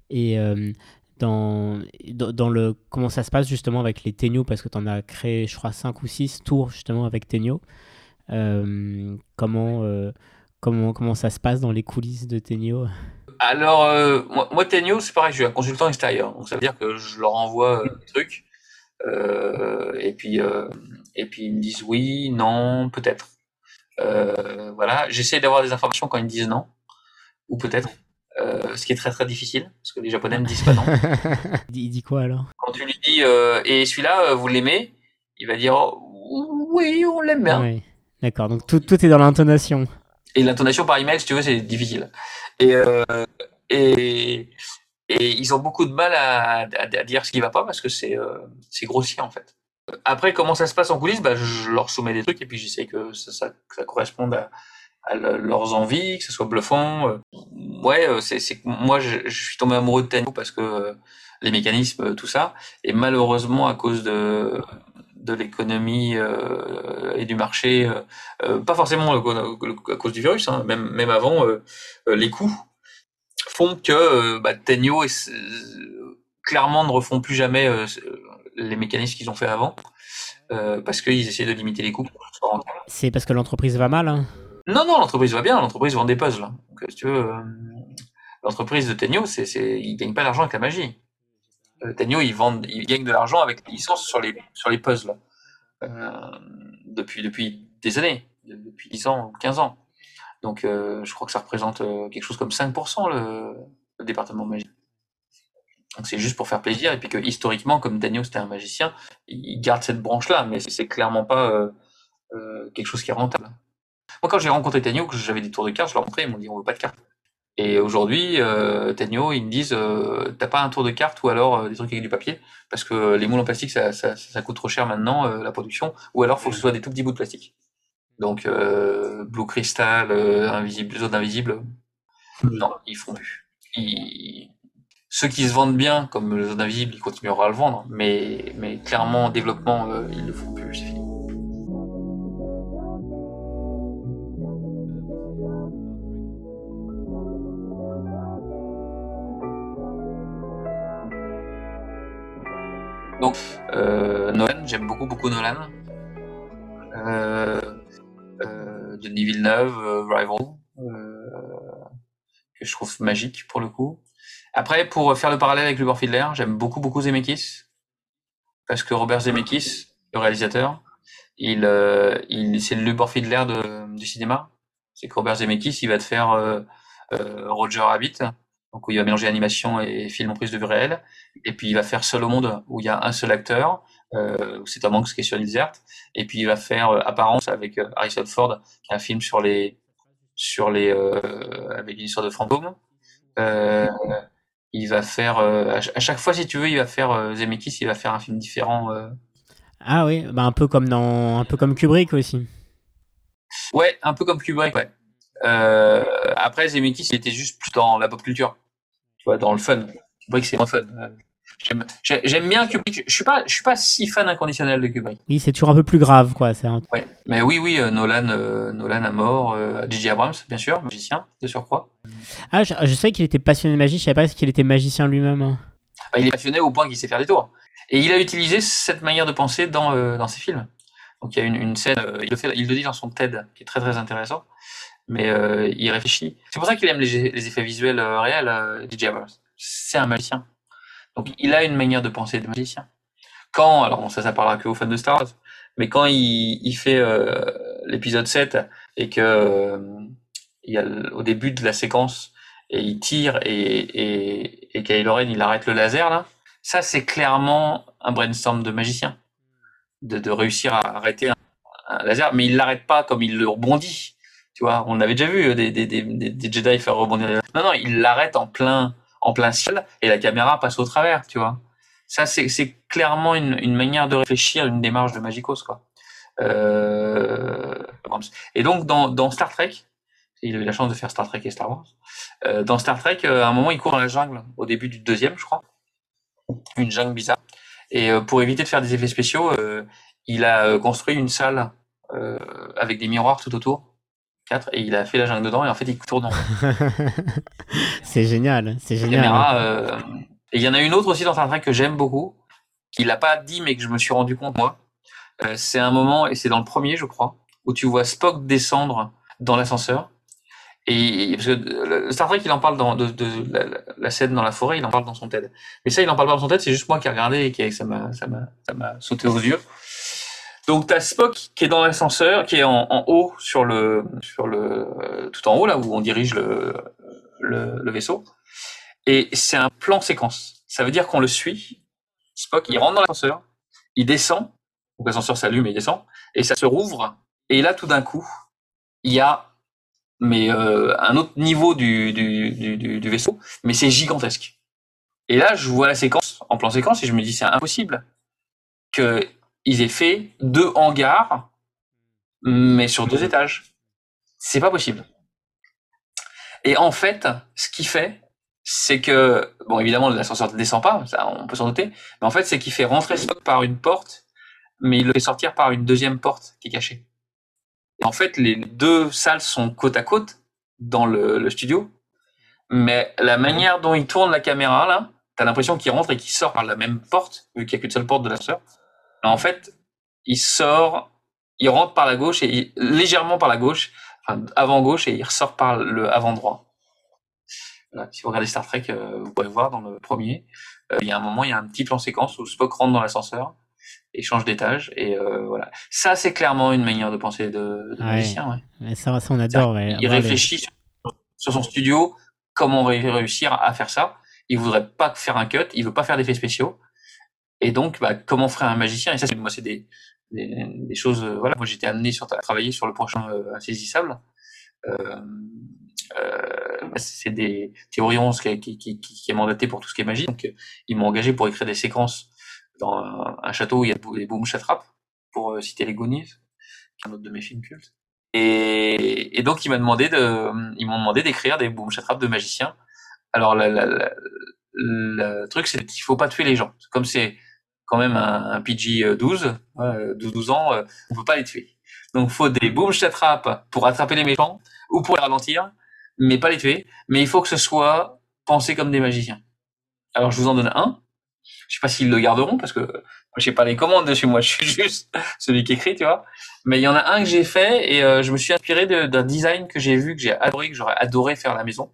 Et euh, dans, dans, le, comment ça se passe justement avec les Tenio, parce que tu en as créé, je crois, 5 ou 6 tours justement avec Tenio. Euh, comment, comment, comment ça se passe dans les coulisses de Tenio Alors, moi, moi, Tenio, c'est pareil, je suis un consultant extérieur, donc ça veut dire que je leur envoie des trucs. Et puis et puis ils me disent oui, non, peut-être. Euh, voilà, j'essaie d'avoir des informations quand ils me disent non, ou peut-être. Euh, ce qui est très très difficile, parce que les Japonais ne disent pas non. il dit quoi alors? Quand tu lui dis euh, et celui-là, vous l'aimez? Il va dire oui, on l'aime bien. Oui. D'accord, donc tout, tout est dans l'intonation. Et l'intonation par email, si tu veux, c'est difficile. Et, et, et, ils ont beaucoup de mal à, dire ce qui va pas parce que c'est grossier en fait. Après, comment ça se passe en coulisses? Bah, Je leur soumets des trucs et puis j'essaie que ça, ça, ça, corresponde à, leurs envies, que ce soit bluffant. Euh. Ouais, euh, c'est moi, je, suis tombé amoureux de Tenno parce que euh, les mécanismes, tout ça. Et malheureusement, à cause de, de l'économie euh, et du marché, euh, pas forcément à cause du virus, hein, même, même avant, les coûts font que bah, Tenio est, clairement ne refont plus jamais les mécanismes qu'ils ont fait avant, euh, parce qu'ils essaient de limiter les coûts. C'est parce que l'entreprise va mal hein Non, non, l'entreprise va bien, l'entreprise vend des puzzles. Donc, si tu veux, euh, l'entreprise de Tenio, c'est, c'est, ils gagnent pas d'argent avec la magie. Euh, Tenio, ils, vendent, ils gagnent de l'argent avec les licences sur les, sur les puzzles. Euh, depuis, depuis des années, depuis 10 ans, 15 ans. Donc, euh, je crois que ça représente quelque chose comme 5% le, département magie. Donc c'est juste pour faire plaisir et puis que historiquement, comme Daniel c'était un magicien, il garde cette branche-là, mais c'est clairement pas euh, euh, quelque chose qui est rentable. Moi, quand j'ai rencontré Daniel, que j'avais des tours de cartes, je leur montrais, ils m'ont dit on veut pas de cartes. Et aujourd'hui, euh, ils me disent euh, t'as pas un tour de cartes ou alors euh, des trucs avec du papier? Parce que les moules en plastique ça coûte trop cher maintenant la production ou alors faut que ce soit des tout petits bouts de plastique. Donc Blue Crystal, invisible, zone invisible, non, ils font plus. Ils, ceux qui se vendent bien, comme zone invisible, ils continueront à le vendre, mais, mais clairement, en développement, euh, ils ne le font plus, c'est fini. Donc, euh, Nolan, j'aime beaucoup, beaucoup Nolan. Euh, euh, Denis Villeneuve, euh, Rival, euh, que je trouve magique pour le coup. Après, pour faire le parallèle avec Lubor Fiedler, j'aime beaucoup, beaucoup Zemeckis. Parce que Robert Zemeckis, le réalisateur, il, euh, il, c'est le Lubor Fiedler de, du cinéma. C'est que Robert Zemeckis, il va te faire euh, euh, Roger Rabbit, donc où il va mélanger animation et film en prise de vue réelle. Et puis il va faire Seul au monde, où il y a un seul acteur, euh, c'est Tom Hanks qui est sur l'île déserte. Et puis il va faire euh, Apparence avec euh, Harrison Ford, qui est un film sur les, sur les, avec une histoire de fantôme. Euh, il va faire euh, à chaque fois si tu veux il va faire euh, Zemeckis il va faire un film différent euh. ah oui bah un peu comme dans un peu comme Kubrick aussi ouais un peu comme Kubrick ouais euh, après Zemeckis il était juste plus dans la pop culture tu vois dans le fun Kubrick c'est moins fun J'aime bien Kubrick. Je suis pas, je suis pas si fan inconditionnel de Kubrick. Oui, c'est toujours un peu plus grave, quoi. C'est un... ouais. Mais oui, oui, euh, Nolan, euh, Nolan à mort. Euh, J.J. Abrams, bien sûr, magicien de surcroît. Ah, je, je sais qu'il était passionné de magie. Je savais pas qu'il était magicien lui-même. Hein. Bah, il est passionné au point qu'il sait faire des tours. Et il a utilisé cette manière de penser dans euh, dans ses films. Donc il y a une, une scène, euh, il le fait, il le dit dans son TED, qui est très très intéressant. Mais euh, il réfléchit. C'est pour ça qu'il aime les, les, effets visuels réels, J.J. Abrams. C'est un magicien. Donc il a une manière de penser de magicien. Quand, alors ça, ça parlera que aux fans de Star Wars, mais quand il, il fait euh, l'épisode 7 et que euh, il y a au début de la séquence et il tire et, et, et Kylo Ren il arrête le laser là, ça c'est clairement un brainstorm de magicien, de, de réussir à arrêter un, laser, mais il l'arrête pas comme il le rebondit. Tu vois, on avait déjà vu des, des, des, des Jedi faire rebondir. Non, non, il l'arrête en plein en plein ciel et la caméra passe au travers, tu vois. Ça, c'est clairement une, manière de réfléchir, une démarche de Magicos, quoi. Euh... Et donc, dans, Star Trek, Il a eu la chance de faire Star Trek et Star Wars. Euh, dans Star Trek, euh, à un moment, il court dans la jungle, au début du deuxième, je crois. Une jungle bizarre. Et pour éviter de faire des effets spéciaux, il a construit une salle avec des miroirs tout autour. Et il a fait la jungle dedans, et en fait, il tourne en C'est génial, c'est génial. et il y en a une autre aussi dans Star Trek que j'aime beaucoup, qu'il n'a pas dit, mais que je me suis rendu compte, moi. c'est un moment, et c'est dans le premier, je crois, où tu vois Spock descendre dans l'ascenseur et parce que Star Trek, il en parle dans de, de, la, scène dans la forêt, il en parle dans son TED. Mais ça, il en parle pas dans son TED, c'est juste moi qui ai regardé et qui ça m'a sauté aux yeux. Donc t'as Spock qui est dans l'ascenseur, qui est en, haut sur le sur le tout en haut là où on dirige le le, le vaisseau. Et c'est un plan séquence. Ça veut dire qu'on le suit. Spock, il rentre dans l'ascenseur, il descend, donc l'ascenseur s'allume et il descend, et ça se rouvre. Et là, tout d'un coup, il y a mais euh, un autre niveau du, du, du, du vaisseau, mais c'est gigantesque. Et là, je vois la séquence en plan séquence et je me dis c'est impossible qu'ils aient fait deux hangars, mais sur deux étages. C'est pas possible. Et en fait, ce qu'il fait, c'est que, bon, évidemment, l'ascenseur ne descend pas, ça, on peut s'en douter, mais en fait, c'est qu'il fait rentrer Spock par une porte, mais il le fait sortir par une deuxième porte qui est cachée. Et en fait, les deux salles sont côte à côte dans le, le studio, mais la manière dont il tourne la caméra, là, t'as l'impression qu'il rentre et qu'il sort par la même porte, vu qu'il n'y a qu'une seule porte de la sœur. En fait, il sort, il rentre par la gauche et légèrement par la gauche, enfin avant gauche et il ressort par le avant droit. Voilà, si vous regardez Star Trek, euh, vous pouvez voir dans le premier, euh, il y a un moment, il y a un petit plan séquence où Spock rentre dans l'ascenseur et change d'étage. Et euh, voilà. Ça, c'est clairement une manière de penser de, de magicien. Ouais. Ça, ça, on adore. Il réfléchit sur, son studio, comment on va réussir à faire ça. Il voudrait pas faire un cut, il veut pas faire d'effets spéciaux. Et donc, bah, comment ferait un magicien? Et ça, moi, c'est des, des, des, choses. Euh, voilà, moi, j'étais amené à travailler sur le prochain euh, insaisissable. Euh, euh, c'est des théorions qui, qui, qui, qui, est mandaté pour tout ce qui est magie. Donc, ils m'ont engagé pour écrire des séquences dans un, château où il y a des boom chatrap, pour citer les Goonies, qui est un autre de mes films cultes. Et, et donc, ils m'ont demandé de, ils m'ont demandé d'écrire des boom chatrap de magiciens. Alors, la, la, la, le truc, c'est qu'il faut pas tuer les gens. Comme c'est quand même un, un PG 12, euh, 12 ans, euh, on peut pas les tuer. Donc, faut des boom chatrap pour attraper les méchants ou pour les ralentir, mais pas les tuer. Mais il faut que ce soit pensé comme des magiciens. Alors, je vous en donne un. Je sais pas s'ils le garderont parce que j'ai pas les commandes dessus. Moi, je suis juste celui qui écrit, tu vois. Mais il y en a un que j'ai fait et euh, je me suis inspiré d'un design que j'ai vu, que j'ai adoré, que j'aurais adoré faire à la maison.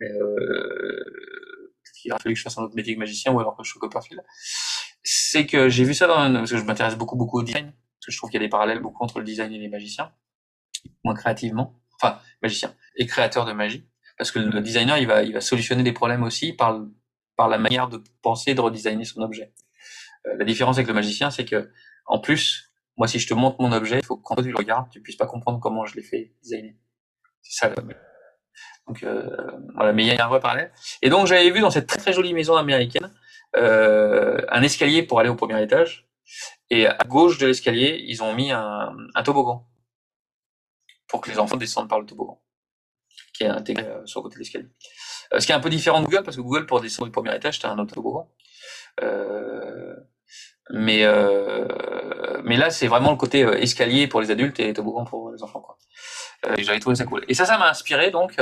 Mais, euh, il a fallu que je fasse un autre métier que magicien ou alors que je sois Copperfield. C'est que j'ai vu ça dans un, parce que je m'intéresse beaucoup beaucoup au design parce que je trouve qu'il y a des parallèles beaucoup entre le design et les magiciens, moins créativement, enfin magicien et créateur de magie, parce que le designer il va il va solutionner des problèmes aussi par par la manière de penser, de redesigner son objet. Euh, la différence avec le magicien, c'est que, en plus, moi, si je te montre mon objet, il faut que quand tu le regardes, tu puisses pas comprendre comment je l'ai fait designer. C'est ça. Donc euh, voilà, mais il y a un vrai parallèle. Et donc j'avais vu dans cette très très jolie maison américaine un escalier pour aller au premier étage. Et à gauche de l'escalier, ils ont mis un, un, toboggan pour que les enfants descendent par le toboggan qui est intégré euh, sur le côté de l'escalier. Euh, ce qui est un peu différent de Google, parce que Google, pour descendre du premier étage, tu as un autre toboggan. Euh, mais, euh, mais là, c'est vraiment le côté escalier pour les adultes et toboggan pour les enfants. Quoi. Euh, J'avais trouvé ça cool. Et ça, ça m'a inspiré. Donc,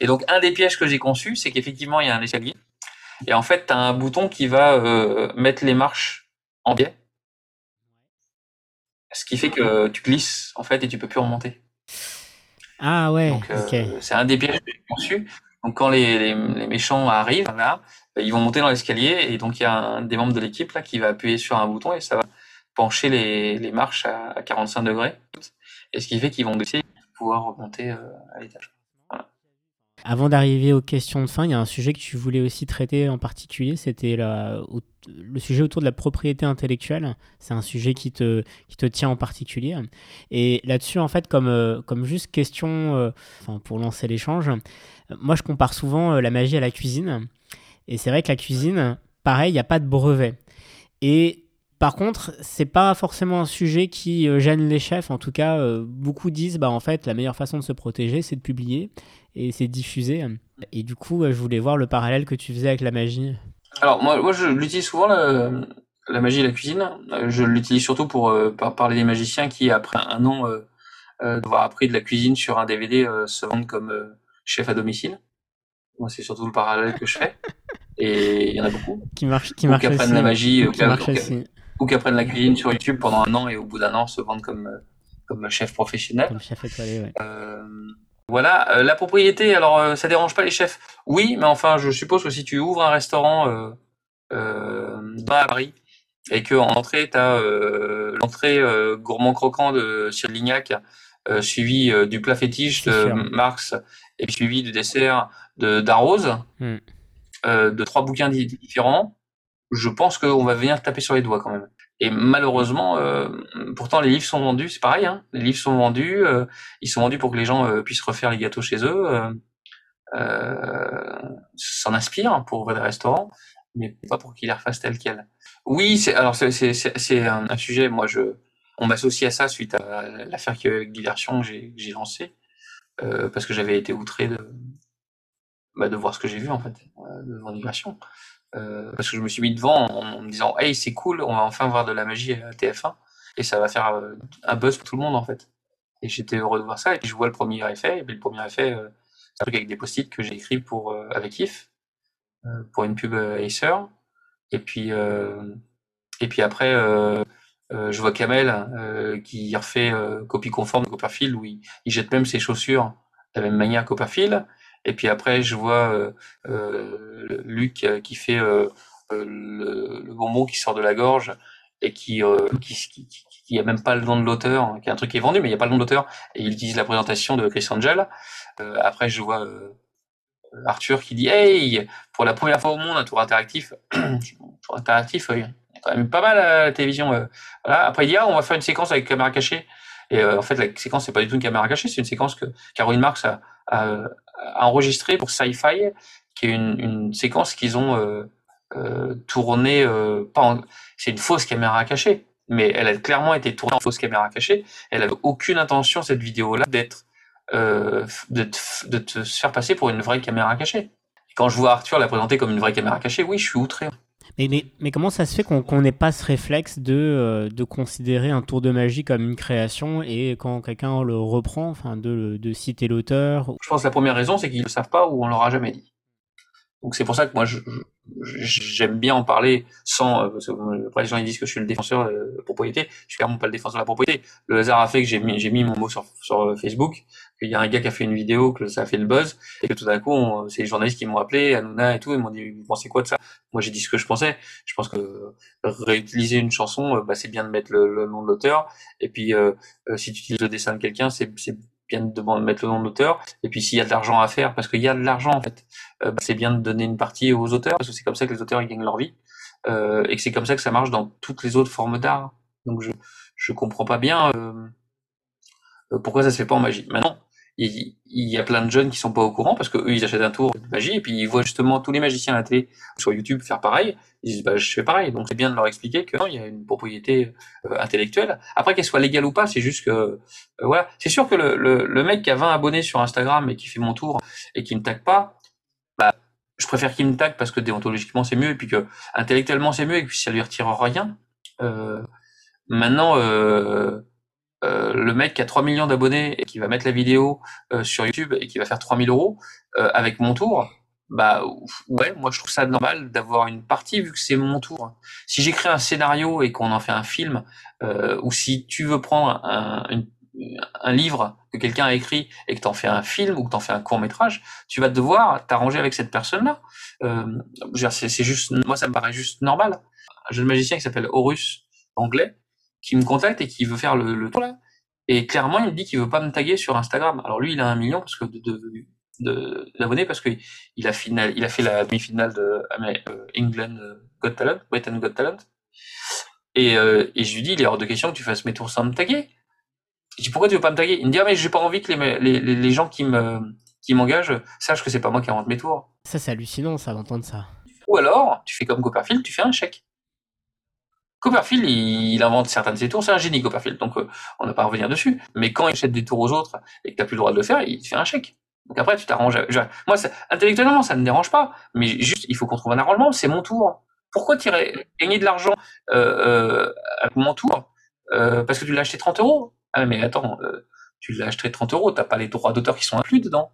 et donc, un des pièges que j'ai conçu, c'est qu'effectivement, il y a un escalier. Et en fait, tu as un bouton qui va mettre les marches en biais. Ce qui fait que tu glisses, en fait, et tu peux plus remonter. Ah ouais. Euh, c'est un des pièges que j'ai conçu. Donc, quand les, les, les méchants arrivent, là, bah, ils vont monter dans l'escalier et donc il y a un des membres de l'équipe là qui va appuyer sur un bouton et ça va pencher les, les marches à, à 45 degrés. Et ce qui fait qu'ils vont glisser pour pouvoir remonter euh, à l'étage. Avant d'arriver aux questions de fin, il y a un sujet que tu voulais aussi traiter en particulier, c'était le sujet autour de la propriété intellectuelle. C'est un sujet qui te, tient en particulier. Et là-dessus, en fait, comme, euh, juste question, euh, pour lancer l'échange, moi je compare souvent euh, la magie à la cuisine. Et c'est vrai que la cuisine, pareil, il n'y a pas de brevet. Et Par contre, c'est pas forcément un sujet qui euh, gêne les chefs. En tout cas, euh, beaucoup disent, bah en fait, la meilleure façon de se protéger, c'est de publier et c'est de diffuser. Et du coup, je voulais voir le parallèle que tu faisais avec la magie. Alors moi, moi je l'utilise souvent la, la magie et la cuisine. Je l'utilise surtout pour parler des magiciens qui, après un an d'avoir appris de la cuisine sur un DVD, se vendent comme chef à domicile. Moi, c'est surtout le parallèle que je fais. Et il y en a beaucoup. Qui marche, qui marche. Ou qui apprennent la magie, ou qui, ou qui apprennent la cuisine sur YouTube pendant un an et au bout d'un an se vendent comme, euh, comme chef professionnel. Comme chef étoilé, ouais. Euh, voilà, euh, la propriété, alors euh, ça dérange pas les chefs. Oui, mais enfin, je suppose que si tu ouvres un restaurant euh, dans à Paris et que en entrée, tu as l'entrée gourmand croquant de Cyril Lignac, suivi du plat fétiche de Marx et puis suivi du dessert de d'Arrose, hmm. euh, de trois bouquins différents, je pense qu'on va venir taper sur les doigts quand même. Et malheureusement, euh, pourtant les livres sont vendus, c'est pareil, hein, les livres sont vendus, euh, ils sont vendus pour que les gens euh, puissent refaire les gâteaux chez eux, euh, s'en inspirent pour ouvrir des restaurants, mais pas pour qu'ils les refassent tel quel. Oui, c'est alors c'est un, un, sujet, moi je, on m'associe à ça suite à l'affaire Diversion que j'ai lancée. Euh, parce que j'avais été outré de, bah, de voir ce que j'ai vu en fait, euh, de migration. Euh, parce que je me suis mis devant en, me disant hey c'est cool, on va enfin voir de la magie à TF1 et ça va faire un buzz pour tout le monde en fait. Et j'étais heureux de voir ça et puis je vois le premier effet et puis le premier effet c'est un truc avec des post-it que j'ai écrit pour avec If pour une pub Acer et puis et puis après euh, je vois Kamel euh, qui refait euh, copie conforme de Copperfield où il, jette même ses chaussures de la même manière Copperfield. Et puis après, je vois Luc qui fait le, le, bonbon qui sort de la gorge et qui, qui, qui, qui a même pas le nom de l'auteur, qui est un truc qui est vendu, mais il n'y a pas le nom de l'auteur, et il utilise la présentation de Chris Angel. après, je vois Arthur qui dit Hey, pour la première fois au monde, un tour interactif. tour interactif, quand même pas mal à la télévision. Euh. Voilà. Après, il dit, ah, on va faire une séquence avec caméra cachée. Et euh, en fait, la séquence, c'est pas du tout une caméra cachée, c'est une séquence que Caroline Marx a, a, a enregistrée pour Sci-Fi, qui est une, séquence qu'ils ont euh, euh, tournée, euh, c'est une fausse caméra cachée, mais elle a clairement été tournée en fausse caméra cachée. Elle avait aucune intention, cette vidéo-là, d'être, de, te faire passer pour une vraie caméra cachée. Et quand je vois Arthur la présenter comme une vraie caméra cachée, oui, je suis outré. Mais, mais, comment ça se fait qu'on n'ait pas ce réflexe de, euh, de considérer un tour de magie comme une création et quand quelqu'un le reprend, enfin de, citer l'auteur Je pense que la première raison, c'est qu'ils ne le savent pas ou on leur a jamais dit. Donc c'est pour ça que moi, j'aime bien en parler sans. Euh, parce que euh, après, les gens ils disent que je suis le défenseur de la propriété. Je suis clairement pas le défenseur de la propriété. Le hasard a fait que j'ai mis, mis mon mot sur, sur euh, Facebook, qu'il y a un gars qui a fait une vidéo, que ça a fait le buzz, et que tout d'un coup, c'est les journalistes qui m'ont appelé, Hanouna et tout, ils m'ont dit, vous pensez quoi de ça? Moi, j'ai dit ce que je pensais. Je pense que réutiliser une chanson, bah, c'est bien de mettre le, nom de l'auteur. Et puis, euh, si tu utilises le dessin de quelqu'un, c'est bien de mettre le nom d'auteur. Et puis s'il y a de l'argent à faire, parce qu'il y a de l'argent en fait, euh, bah, c'est bien de donner une partie aux auteurs, parce que c'est comme ça que les auteurs ils gagnent leur vie, euh, et que c'est comme ça que ça marche dans toutes les autres formes d'art. Donc je je comprends pas bien euh, euh pourquoi ça se fait pas en magie. Maintenant, il, y a plein de jeunes qui sont pas au courant parce que eux ils achètent un tour de magie et puis ils voient justement tous les magiciens à la télé sur YouTube faire pareil. Ils disent bah je fais pareil. Donc c'est bien de leur expliquer que il y a une propriété euh, intellectuelle. Après qu'elle soit légale ou pas, c'est juste que euh, voilà. C'est sûr que le, le, le, mec qui a 20 abonnés sur Instagram et qui fait mon tour et qui me tag pas, bah je préfère qu'il me tag parce que déontologiquement c'est mieux et puis que intellectuellement c'est mieux et puis ça lui retire rien. Euh, maintenant euh, euh, le mec qui a 3 millions d'abonnés et qui va mettre la vidéo euh, sur YouTube et qui va faire 3000 euros euh, avec mon tour, bah ouais, moi je trouve ça normal d'avoir une partie vu que c'est mon tour. Si j'écris un scénario et qu'on en fait un film, ou si tu veux prendre un, un livre que quelqu'un a écrit et que tu en fais un film ou que tu en fais un court métrage, tu vas devoir t'arranger avec cette personne-là. c'est juste, moi ça me paraît juste normal. Un jeune magicien qui s'appelle Horus, anglais, qui me contacte et qui veut faire le, le tour là. Et clairement, il me dit qu'il veut pas me taguer sur Instagram. Alors lui, il a un million parce que de, de, d'abonnés parce que il a final, il a fait la demi-finale de euh, England euh, Got Talent, Britain Got Talent. Et, euh, et je lui dis, il est hors de question que tu fasses mes tours sans me taguer. Je dis pourquoi tu veux pas me taguer? Il me dit ah mais j'ai pas envie que les, les, les gens qui me qui m'engagent sachent que c'est pas moi qui rentre mes tours. Ça c'est hallucinant ça d'entendre ça. Ou alors tu fais comme Copperfield, tu fais un chèque. Copperfield, il, invente certains de ses tours, c'est un génie Copperfield, donc euh, on n'a pas à revenir dessus. Mais quand il achète des tours aux autres et que tu n'as plus le droit de le faire, il te fait un chèque. Donc après, tu t'arranges. Moi, intellectuellement, ça ne me dérange pas, mais juste, il faut qu'on trouve un arrangement. C'est mon tour. Pourquoi tu gagner de l'argent euh, euh, avec mon tour euh, Parce que tu l'as acheté 30 euros? Ah, mais attends, euh, tu l'as acheté 30 euros, t'as pas les droits d'auteur qui sont inclus dedans.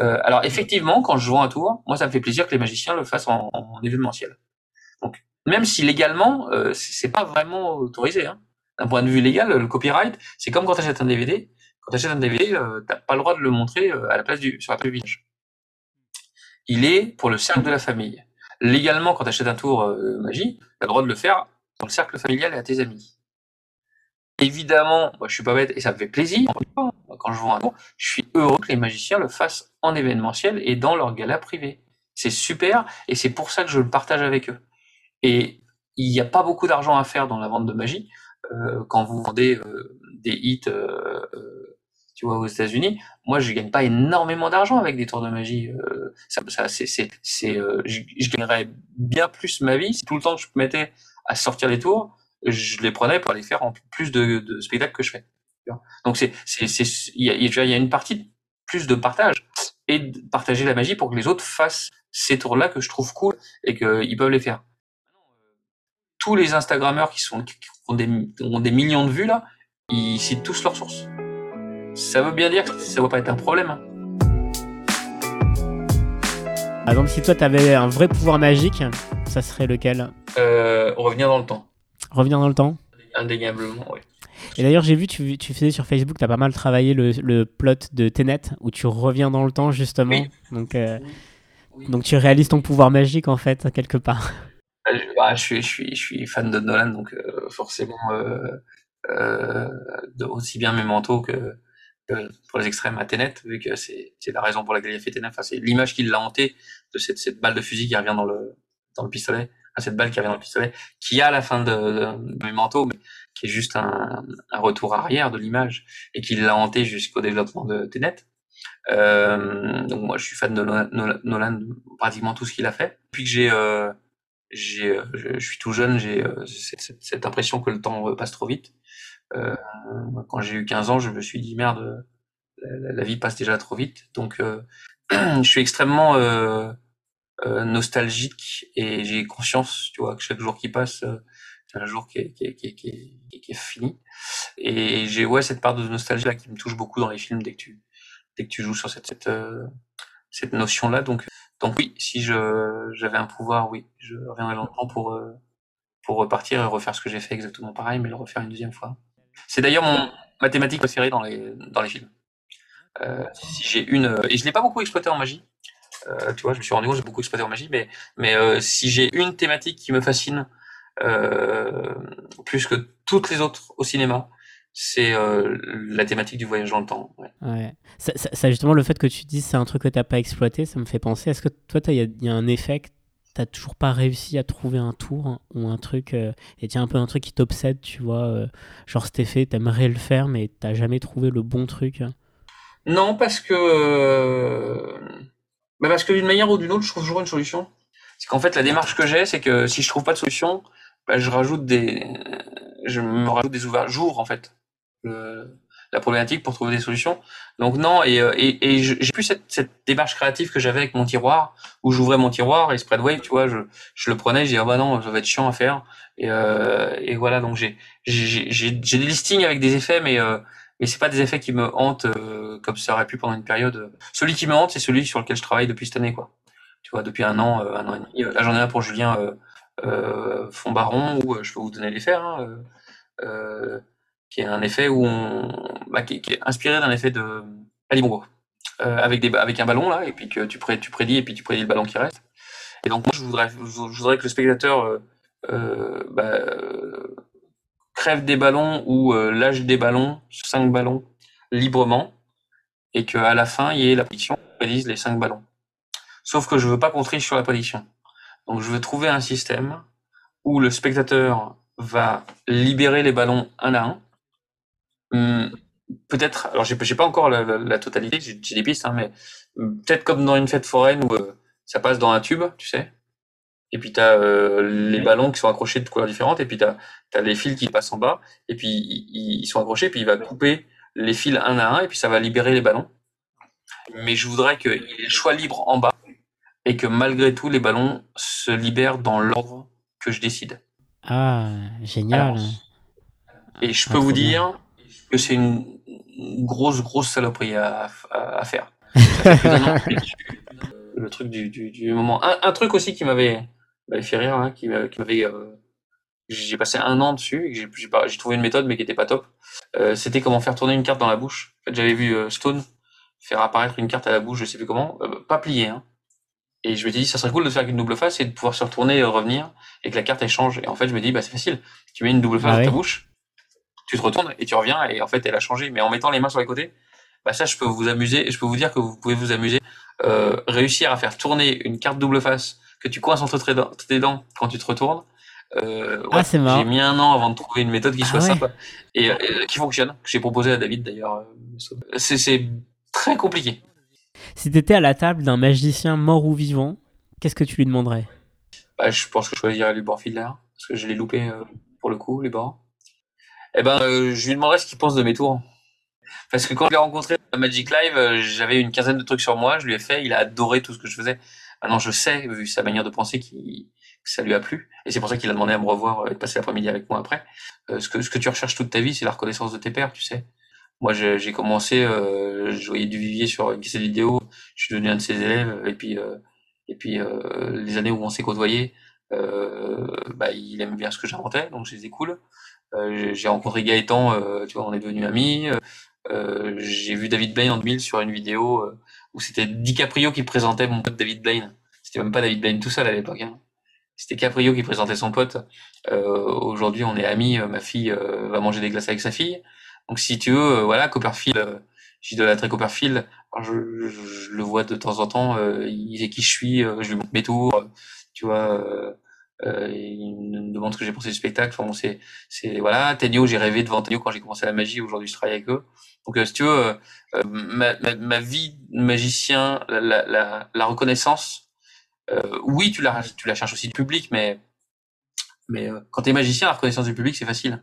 Euh, alors effectivement, quand je vends un tour, moi, ça me fait plaisir que les magiciens le fassent en, en événementiel. Même si légalement, euh, c'est pas vraiment autorisé. Hein. D'un point de vue légal, le copyright, c'est comme quand tu achètes un DVD. Quand tu achètes un DVD, euh, t'as pas le droit de le montrer euh, à la place du, sur la village. Il est pour le cercle de la famille. Légalement, quand tu achètes un tour euh, magie, tu as le droit de le faire dans le cercle familial et à tes amis. Évidemment, moi, je suis pas bête et ça me fait plaisir. Quand je vois un tour, je suis heureux que les magiciens le fassent en événementiel et dans leur gala privé. C'est super et c'est pour ça que je le partage avec eux. Et il n'y a pas beaucoup d'argent à faire dans la vente de magie euh, quand vous vendez euh, des hits, euh, tu vois, aux États-Unis. Moi, je gagne pas énormément d'argent avec des tours de magie. ça, ça c'est, c'est, c'est, je, je, gagnerais bien plus ma vie si tout le temps que je mettais à sortir les tours, je les prenais pour aller faire en plus de, de spectacles que je fais. Donc c'est, c'est, c'est, il y a, y a une partie plus de partage et de partager la magie pour que les autres fassent ces tours-là que je trouve cool et qu'ils peuvent les faire tous les Instagrammeurs qui, sont, qui ont, des, ont des millions de vues là, ils citent tous leurs sources. Ça veut bien dire que ça va pas être un problème. Hein. Par exemple, si toi tu avais un vrai pouvoir magique, ça serait lequel? Euh, Revenir dans le temps. Revenir dans le temps? Indéniablement, oui. Et d'ailleurs, j'ai vu, tu, tu faisais sur Facebook, tu as pas mal travaillé le, le, plot de Tenet, où tu reviens dans le temps, justement. Oui. Donc, euh, oui. donc, tu réalises ton pouvoir magique, en fait, quelque part. Bah, je, suis, je, suis, je suis fan de Nolan, donc euh, forcément, euh, euh, de, aussi bien manteaux que, que, pour les extrêmes à Tenet, vu que c'est la raison pour laquelle il a fait Tenet. Enfin, c'est l'image qui l'a hanté de cette, cette balle de fusil qui revient dans le, dans le pistolet, enfin, cette balle qui revient dans le pistolet, qui a la fin de, de, de manteaux, mais qui est juste un, un retour arrière de l'image et qui l'a hanté jusqu'au développement de Tenet. Euh, donc moi, je suis fan de Nolan, Nolan pratiquement tout ce qu'il a fait. Depuis que j'ai euh, j'ai, euh, je, je, suis tout jeune, j'ai euh, cette, cette, impression que le temps euh, passe trop vite. Euh, quand j'ai eu 15 ans, je me suis dit merde, la, la vie passe déjà trop vite. Donc, euh, je suis extrêmement euh, nostalgique et j'ai conscience, tu vois, que chaque jour qui passe, c'est un jour qui est, qui est, qui est, qui est fini. Et j'ai ouais cette part de nostalgie là qui me touche beaucoup dans les films dès que tu dès que tu joues sur cette cette, cette notion là. Donc donc oui, si je j'avais un pouvoir, oui, je reviendrais longtemps pour euh, pour repartir et refaire ce que j'ai fait exactement pareil, mais le refaire une deuxième fois. C'est d'ailleurs mon mathématique préférée dans les dans les films. Euh, si j'ai une et je l'ai pas beaucoup exploité en magie. Euh, tu vois, je me suis rendu compte j'ai beaucoup exploité en magie, mais mais euh, si j'ai une thématique qui me fascine euh, plus que toutes les autres au cinéma, c'est euh, la thématique du voyage dans le temps. Ouais. ouais. Ça, ça, ça, justement, le fait que tu dises c'est un truc que tu n'as pas exploité, ça me fait penser. Est-ce que toi, il y, y, a un effet que tu n'as toujours pas réussi à trouver un tour hein, ou un truc, euh, et tiens, un peu un truc qui t'obsède, tu vois, euh, genre cet effet, tu aimerais le faire, mais tu n'as jamais trouvé le bon truc hein? Non, parce que. Euh, bah parce que d'une manière ou d'une autre, je trouve toujours une solution. C'est qu'en fait, la démarche que j'ai, c'est que si je trouve pas de solution, bah, je rajoute des. Je me rajoute des ouvertures, en fait le, la problématique pour trouver des solutions. Donc non, et, euh, et, et j'ai plus cette, cette, démarche créative que j'avais avec mon tiroir, où j'ouvrais mon tiroir et Spreadwave, tu vois, je, je le prenais, je disais, ah bah non, ça va être chiant à faire. Et, euh, et voilà, donc j'ai des listings avec des effets, mais euh, mais c'est pas des effets qui me hantent euh, comme ça aurait pu pendant une période. Celui qui me hante, c'est celui sur lequel je travaille depuis cette année, quoi. Tu vois, depuis un an, euh, un an et demi. Là, j'en ai un pour Julien euh, Fond-Baron, où je peux vous donner les faits. Hein, qui est un effet où bah, qui, est inspiré d'un effet de Ali euh, avec des avec un ballon là, et puis que tu, pré, tu prédis et puis tu prédis le ballon qui reste. Et donc moi je voudrais je voudrais que le spectateur euh, euh, bah, crève des ballons ou lâche des ballons, cinq ballons librement, et qu'à la fin il y ait la prédiction qui prédise les cinq ballons. Sauf que je veux pas qu'on triche sur la prédiction. Donc je veux trouver un système où le spectateur va libérer les ballons un à un Hum, peut-être, alors j'ai pas encore la, la, la totalité, j'ai des pistes, hein, mais peut-être comme dans une fête foraine où euh, ça passe dans un tube, tu sais, et puis tu as les ballons qui sont accrochés de couleurs différentes, et puis tu as, les fils qui passent en bas, et puis ils, sont accrochés, puis il va couper les fils un à un, et puis ça va libérer les ballons. Mais je voudrais qu'il ait le choix libre en bas, et que malgré tout, les ballons se libèrent dans l'ordre que je décide. Ah, génial. et je peux vous dire que c'est une grosse, grosse saloperie à, à, faire. le truc du, du, moment. Un, truc aussi qui m'avait fait rire, hein, qui m'avait. Euh, j'ai passé un an dessus, et j'ai trouvé une méthode, mais qui était pas top. Euh, c'était comment faire tourner une carte dans la bouche. En fait, j'avais vu euh, Stone faire apparaître une carte à la bouche, je sais plus comment, pas pliée, hein. Et je me suis dit, ça serait cool de faire avec une double face et de pouvoir se retourner et revenir et que la carte elle change. Et en fait, je me dis, bah, c'est facile. Tu mets une double face ah dans ta bouche, tu te retournes et tu reviens et en fait, elle a changé. Mais en mettant les mains sur les côtés, bah, ça, je peux vous amuser. Je peux vous dire que vous pouvez vous amuser, euh, réussir à faire tourner une carte double face que tu coinces entre tes dents quand tu te retournes. Euh, ah, c'est marrant. J'ai mis un an avant de trouver une méthode qui ah soit sympa et, euh, qui fonctionne, que j'ai proposé à David d'ailleurs. Euh, c'est très compliqué. Si tu étais à la table d'un magicien mort ou vivant, qu'est-ce que tu lui demanderais? Bah, Je pense que je choisirais Lubor Fiedler, parce que je l'ai loupé euh, pour le coup, les bords. Eh ben, euh, je lui demanderais ce qu'il pense de mes tours. Parce que quand je l'ai rencontré à Magic Live, euh, j'avais une quinzaine de trucs sur moi, je lui ai fait, il a adoré tout ce que je faisais. Maintenant, je sais, vu sa manière de penser, que ça lui a plu. Et c'est pour ça qu'il a demandé à me revoir et de passer l'après-midi avec moi après. ce, que, ce que tu recherches toute ta vie, c'est la reconnaissance de tes pairs, tu sais. Moi, j'ai commencé, euh, je voyais du vivier sur une cassette vidéo, je suis devenu un de ses élèves, et puis, euh, et puis euh, les années où on s'est côtoyé, euh, bah, il aime bien ce que j'inventais, donc c'est cool. Euh, j'ai rencontré Gaëtan, tu vois, on est devenus amis. j'ai vu David Blaine en 2000 sur une vidéo où c'était DiCaprio qui présentait mon pote David Blaine. C'était même pas David Blaine tout seul à l'époque. Hein. C'était Caprio qui présentait son pote. Aujourd'hui, on est amis. Ma fille va manger des glaces avec sa fille. Donc si tu veux, euh, voilà, Copperfield, euh, j'idolâtrais Copperfield. Je, je, je, le vois de temps en temps, euh, il sait qui je suis, je lui montre mes tours, tu vois. Euh, il me demande ce que j'ai pensé du spectacle. Enfin bon, c'est, c'est voilà. Tenio, j'ai rêvé devant Tenio quand j'ai commencé la magie. Aujourd'hui, je travaille avec eux. Donc, si tu veux, ma, ma, ma, vie de magicien, la, la, la reconnaissance, oui, tu la, tu la cherches aussi du public, mais mais quand t'es magicien, la reconnaissance du public, c'est facile.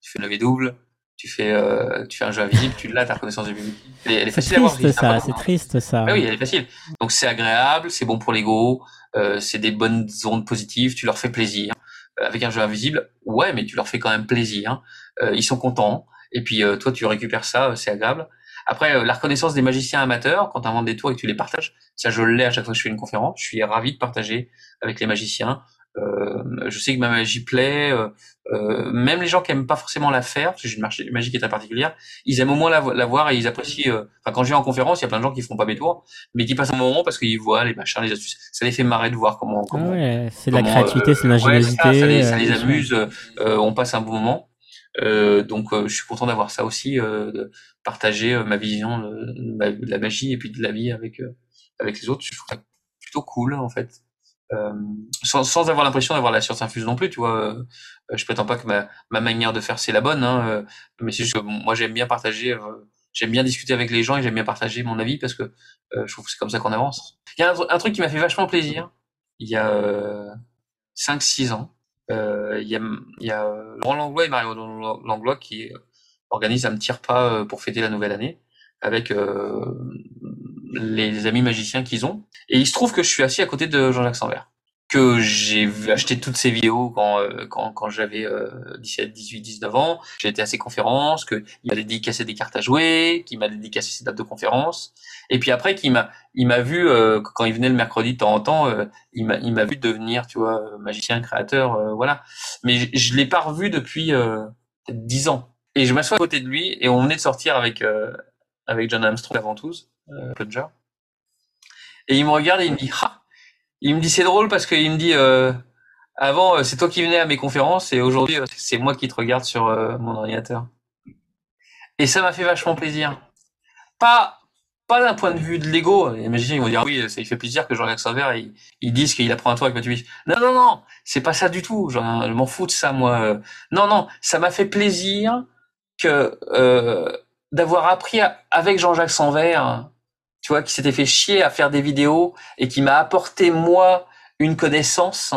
Tu fais une levée double, tu fais, euh, tu fais un jeu invisible, tu l'as, ta reconnaissance du public. Elle, est, facile à voir. C'est ça, c'est triste ça. Ah oui, elle est facile. Donc c'est agréable, c'est bon pour l'ego, euh, c'est des bonnes ondes positives, tu leur fais plaisir. Euh, avec un jeu invisible, ouais, mais tu leur fais quand même plaisir. Euh, ils sont contents. Et puis euh, toi, tu récupères ça, c'est agréable. Après, la reconnaissance des magiciens amateurs, quand tu inventes des tours et que tu les partages, ça je l'ai à chaque fois que je fais une conférence. Je suis ravi de partager avec les magiciens. Euh, je sais que ma magie plaît. Euh, euh, même les gens qui aiment pas forcément la faire, parce que j'ai une magie qui est très particulière, ils aiment au moins la, voir et ils apprécient. Enfin, quand je viens en conférence, il y a plein de gens qui font pas mes tours, mais qui passent un moment parce qu'ils voient les machins, les astuces. Ça les fait marrer de voir comment. comment ouais, c'est de la créativité, c'est de l'ingéniosité. ça, les, amuse. on passe un bon moment. donc, je suis content d'avoir ça aussi, de partager ma vision de, la magie et puis de la vie avec avec les autres. Je trouve ça plutôt cool en fait. Euh, sans, avoir l'impression d'avoir la science infuse non plus, tu vois. Euh, je prétends pas que ma, ma manière de faire c'est la bonne, hein, euh, mais c'est juste que moi j'aime bien partager, j'aime bien discuter avec les gens et j'aime bien partager mon avis parce que je trouve que c'est comme ça qu'on avance. Il y a un, truc qui m'a fait vachement plaisir. Il y a 5-6 ans, il y a, y a Laurent Langlois et Mario Langlois qui organisent un petit repas pour fêter la nouvelle année avec les amis magiciens qu'ils ont. Et il se trouve que je suis assis à côté de Jean-Jacques Sanvert, que j'ai acheté toutes ses vidéos quand, euh, quand, quand j'avais 17, 18, 19 ans. J'ai été à ses conférences, qu'il m'a dédicacé des cartes à jouer, qu'il m'a dédicacé ses dates de conférences. Et puis après, qu'il m'a, il m'a vu, euh, quand il venait le mercredi de temps en temps, euh, il m'a, il m'a vu devenir, tu vois, magicien, créateur, voilà. Mais je, je l'ai pas revu depuis 10 ans. Et je m'assois à côté de lui et on venait de sortir avec, avec John Armstrong avant tous euh, Et il me regarde et il me dit, ah Il me dit, c'est drôle parce qu'il me dit, euh, avant, euh, c'est toi qui venais à mes conférences et aujourd'hui, euh, c'est moi qui te regarde sur mon ordinateur. Et ça m'a fait vachement plaisir. Pas, pas d'un point de vue de l'ego. Magiciens, ils vont dire, oui, ça lui fait plaisir que Jean-Jacques Sauvert, ils, ils disent qu'il apprend à toi avec Mathieu Non, non, non, c'est pas ça du tout. je m'en fous de ça, moi. Non, non, ça m'a fait plaisir que, d'avoir appris avec Jean-Jacques Sanvert tu vois, qui s'était fait chier à faire des vidéos et qui m'a apporté moi une connaissance,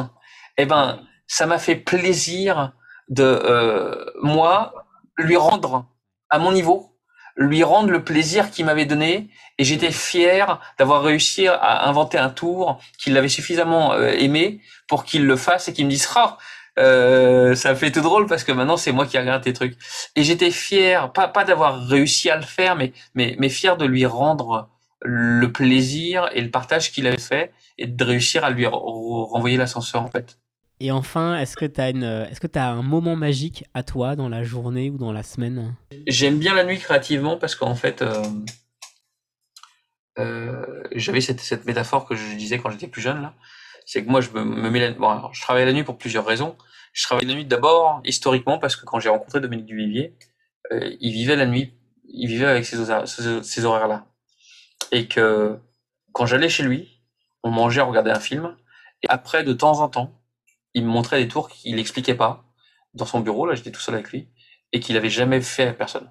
eh ben, ça m'a fait plaisir de euh, moi lui rendre à mon niveau, lui rendre le plaisir qu'il m'avait donné, et j'étais fier d'avoir réussi à inventer un tour qu'il avait suffisamment euh, aimé pour qu'il le fasse et qu'il me dise ah, euh, ça fait tout drôle parce que maintenant c'est moi qui regarde tes trucs. Et j'étais fier, pas pas d'avoir réussi à le faire, mais mais mais fier de lui rendre le plaisir et le partage qu'il avait fait et de réussir à lui renvoyer l'ascenseur en fait. Et enfin, est-ce que tu as une est-ce que tu as un moment magique à toi dans la journée ou dans la semaine? J'aime bien la nuit créativement parce qu'en fait euh, euh, j'avais cette, cette métaphore que je disais quand j'étais plus jeune là, c'est que moi je me, me mets la, bon, je travaille la nuit pour plusieurs raisons. Je travaille la nuit d'abord historiquement parce que quand j'ai rencontré Dominique Duvivier, euh, il vivait la nuit, il vivait avec ces, ces horaires là et que quand j'allais chez lui, on mangeait, on regardait un film, et après, de temps en temps, il me montrait des tours qu'il n'expliquait pas dans son bureau, là j'étais tout seul avec lui, et qu'il avait jamais fait avec personne.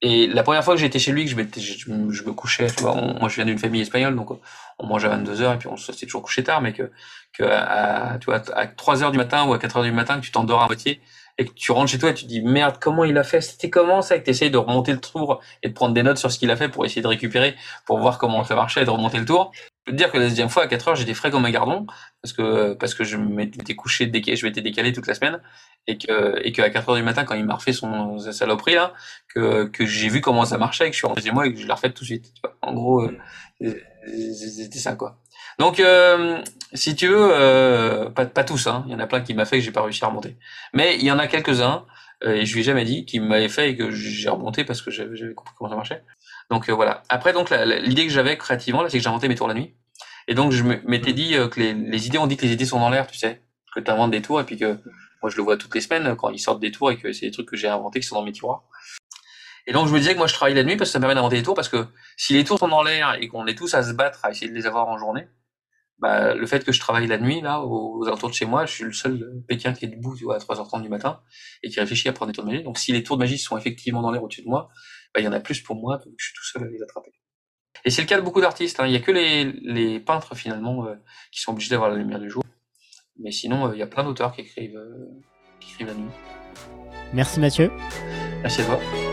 Et la première fois que j'étais chez lui, que je, me couchais, tu vois, moi je viens d'une famille espagnole, donc on mange à 22 heures et puis on s'est toujours couché tard, mais que, que à, tu vois, à 3 heures du matin ou à 4 heures du matin, que tu t'endors à moitié et que tu rentres chez toi et tu te dis merde, comment il a fait? C'était comment ça? Et que tu essayes de remonter le tour et de prendre des notes sur ce qu'il a fait pour essayer de récupérer, pour voir comment ça marchait et de remonter le tour. Peux te dire que la deuxième fois, à 4 heures, j'étais frais comme un gardon parce que, parce que je m'étais couché, je m'étais décalé toute la semaine et que, et qu'à 4 heures du matin, quand il m'a refait son, sa saloperie là, que, que j'ai vu comment ça marchait et que je suis rentré chez moi et que je l'ai refait tout de suite. En gros, euh, c'était ça quoi. Donc, euh, si tu veux, euh, pas, pas tous, hein. il y en a plein qui m'a fait que j'ai pas réussi à remonter. Mais il y en a quelques-uns, et je lui ai jamais dit, qui m'avaient fait et que j'ai remonté parce que j'avais compris comment ça marchait. Donc voilà. Après, donc l'idée que j'avais créativement, là, c'est que j'inventais mes tours la nuit. Et donc je m'étais dit que les, idées, on dit que les idées sont dans l'air, tu sais, que tu inventes des tours et puis que moi je le vois toutes les semaines quand ils sortent des tours et que c'est des trucs que j'ai inventés qui sont dans mes tiroirs. Et donc je me disais que moi je travaille la nuit parce que ça me permet d'inventer des tours parce que si les tours sont dans l'air et qu'on est tous à se battre à essayer de les avoir en journée, bah, le fait que je travaille la nuit, là, aux, alentours de chez moi, je suis le seul Pékin qui est debout, tu vois, à 3h30 du matin, et qui réfléchit à prendre des tours de magie. Donc, si les tours de magie sont effectivement dans l'air au-dessus de moi, bah, il y en a plus pour moi, que je suis tout seul à les attraper. Et c'est le cas de beaucoup d'artistes, hein. Il y a que les, les peintres, finalement, euh, qui sont obligés d'avoir la lumière du jour. Mais sinon, euh, il y a plein d'auteurs qui écrivent, euh, qui écrivent la nuit. Merci Mathieu. Merci à toi.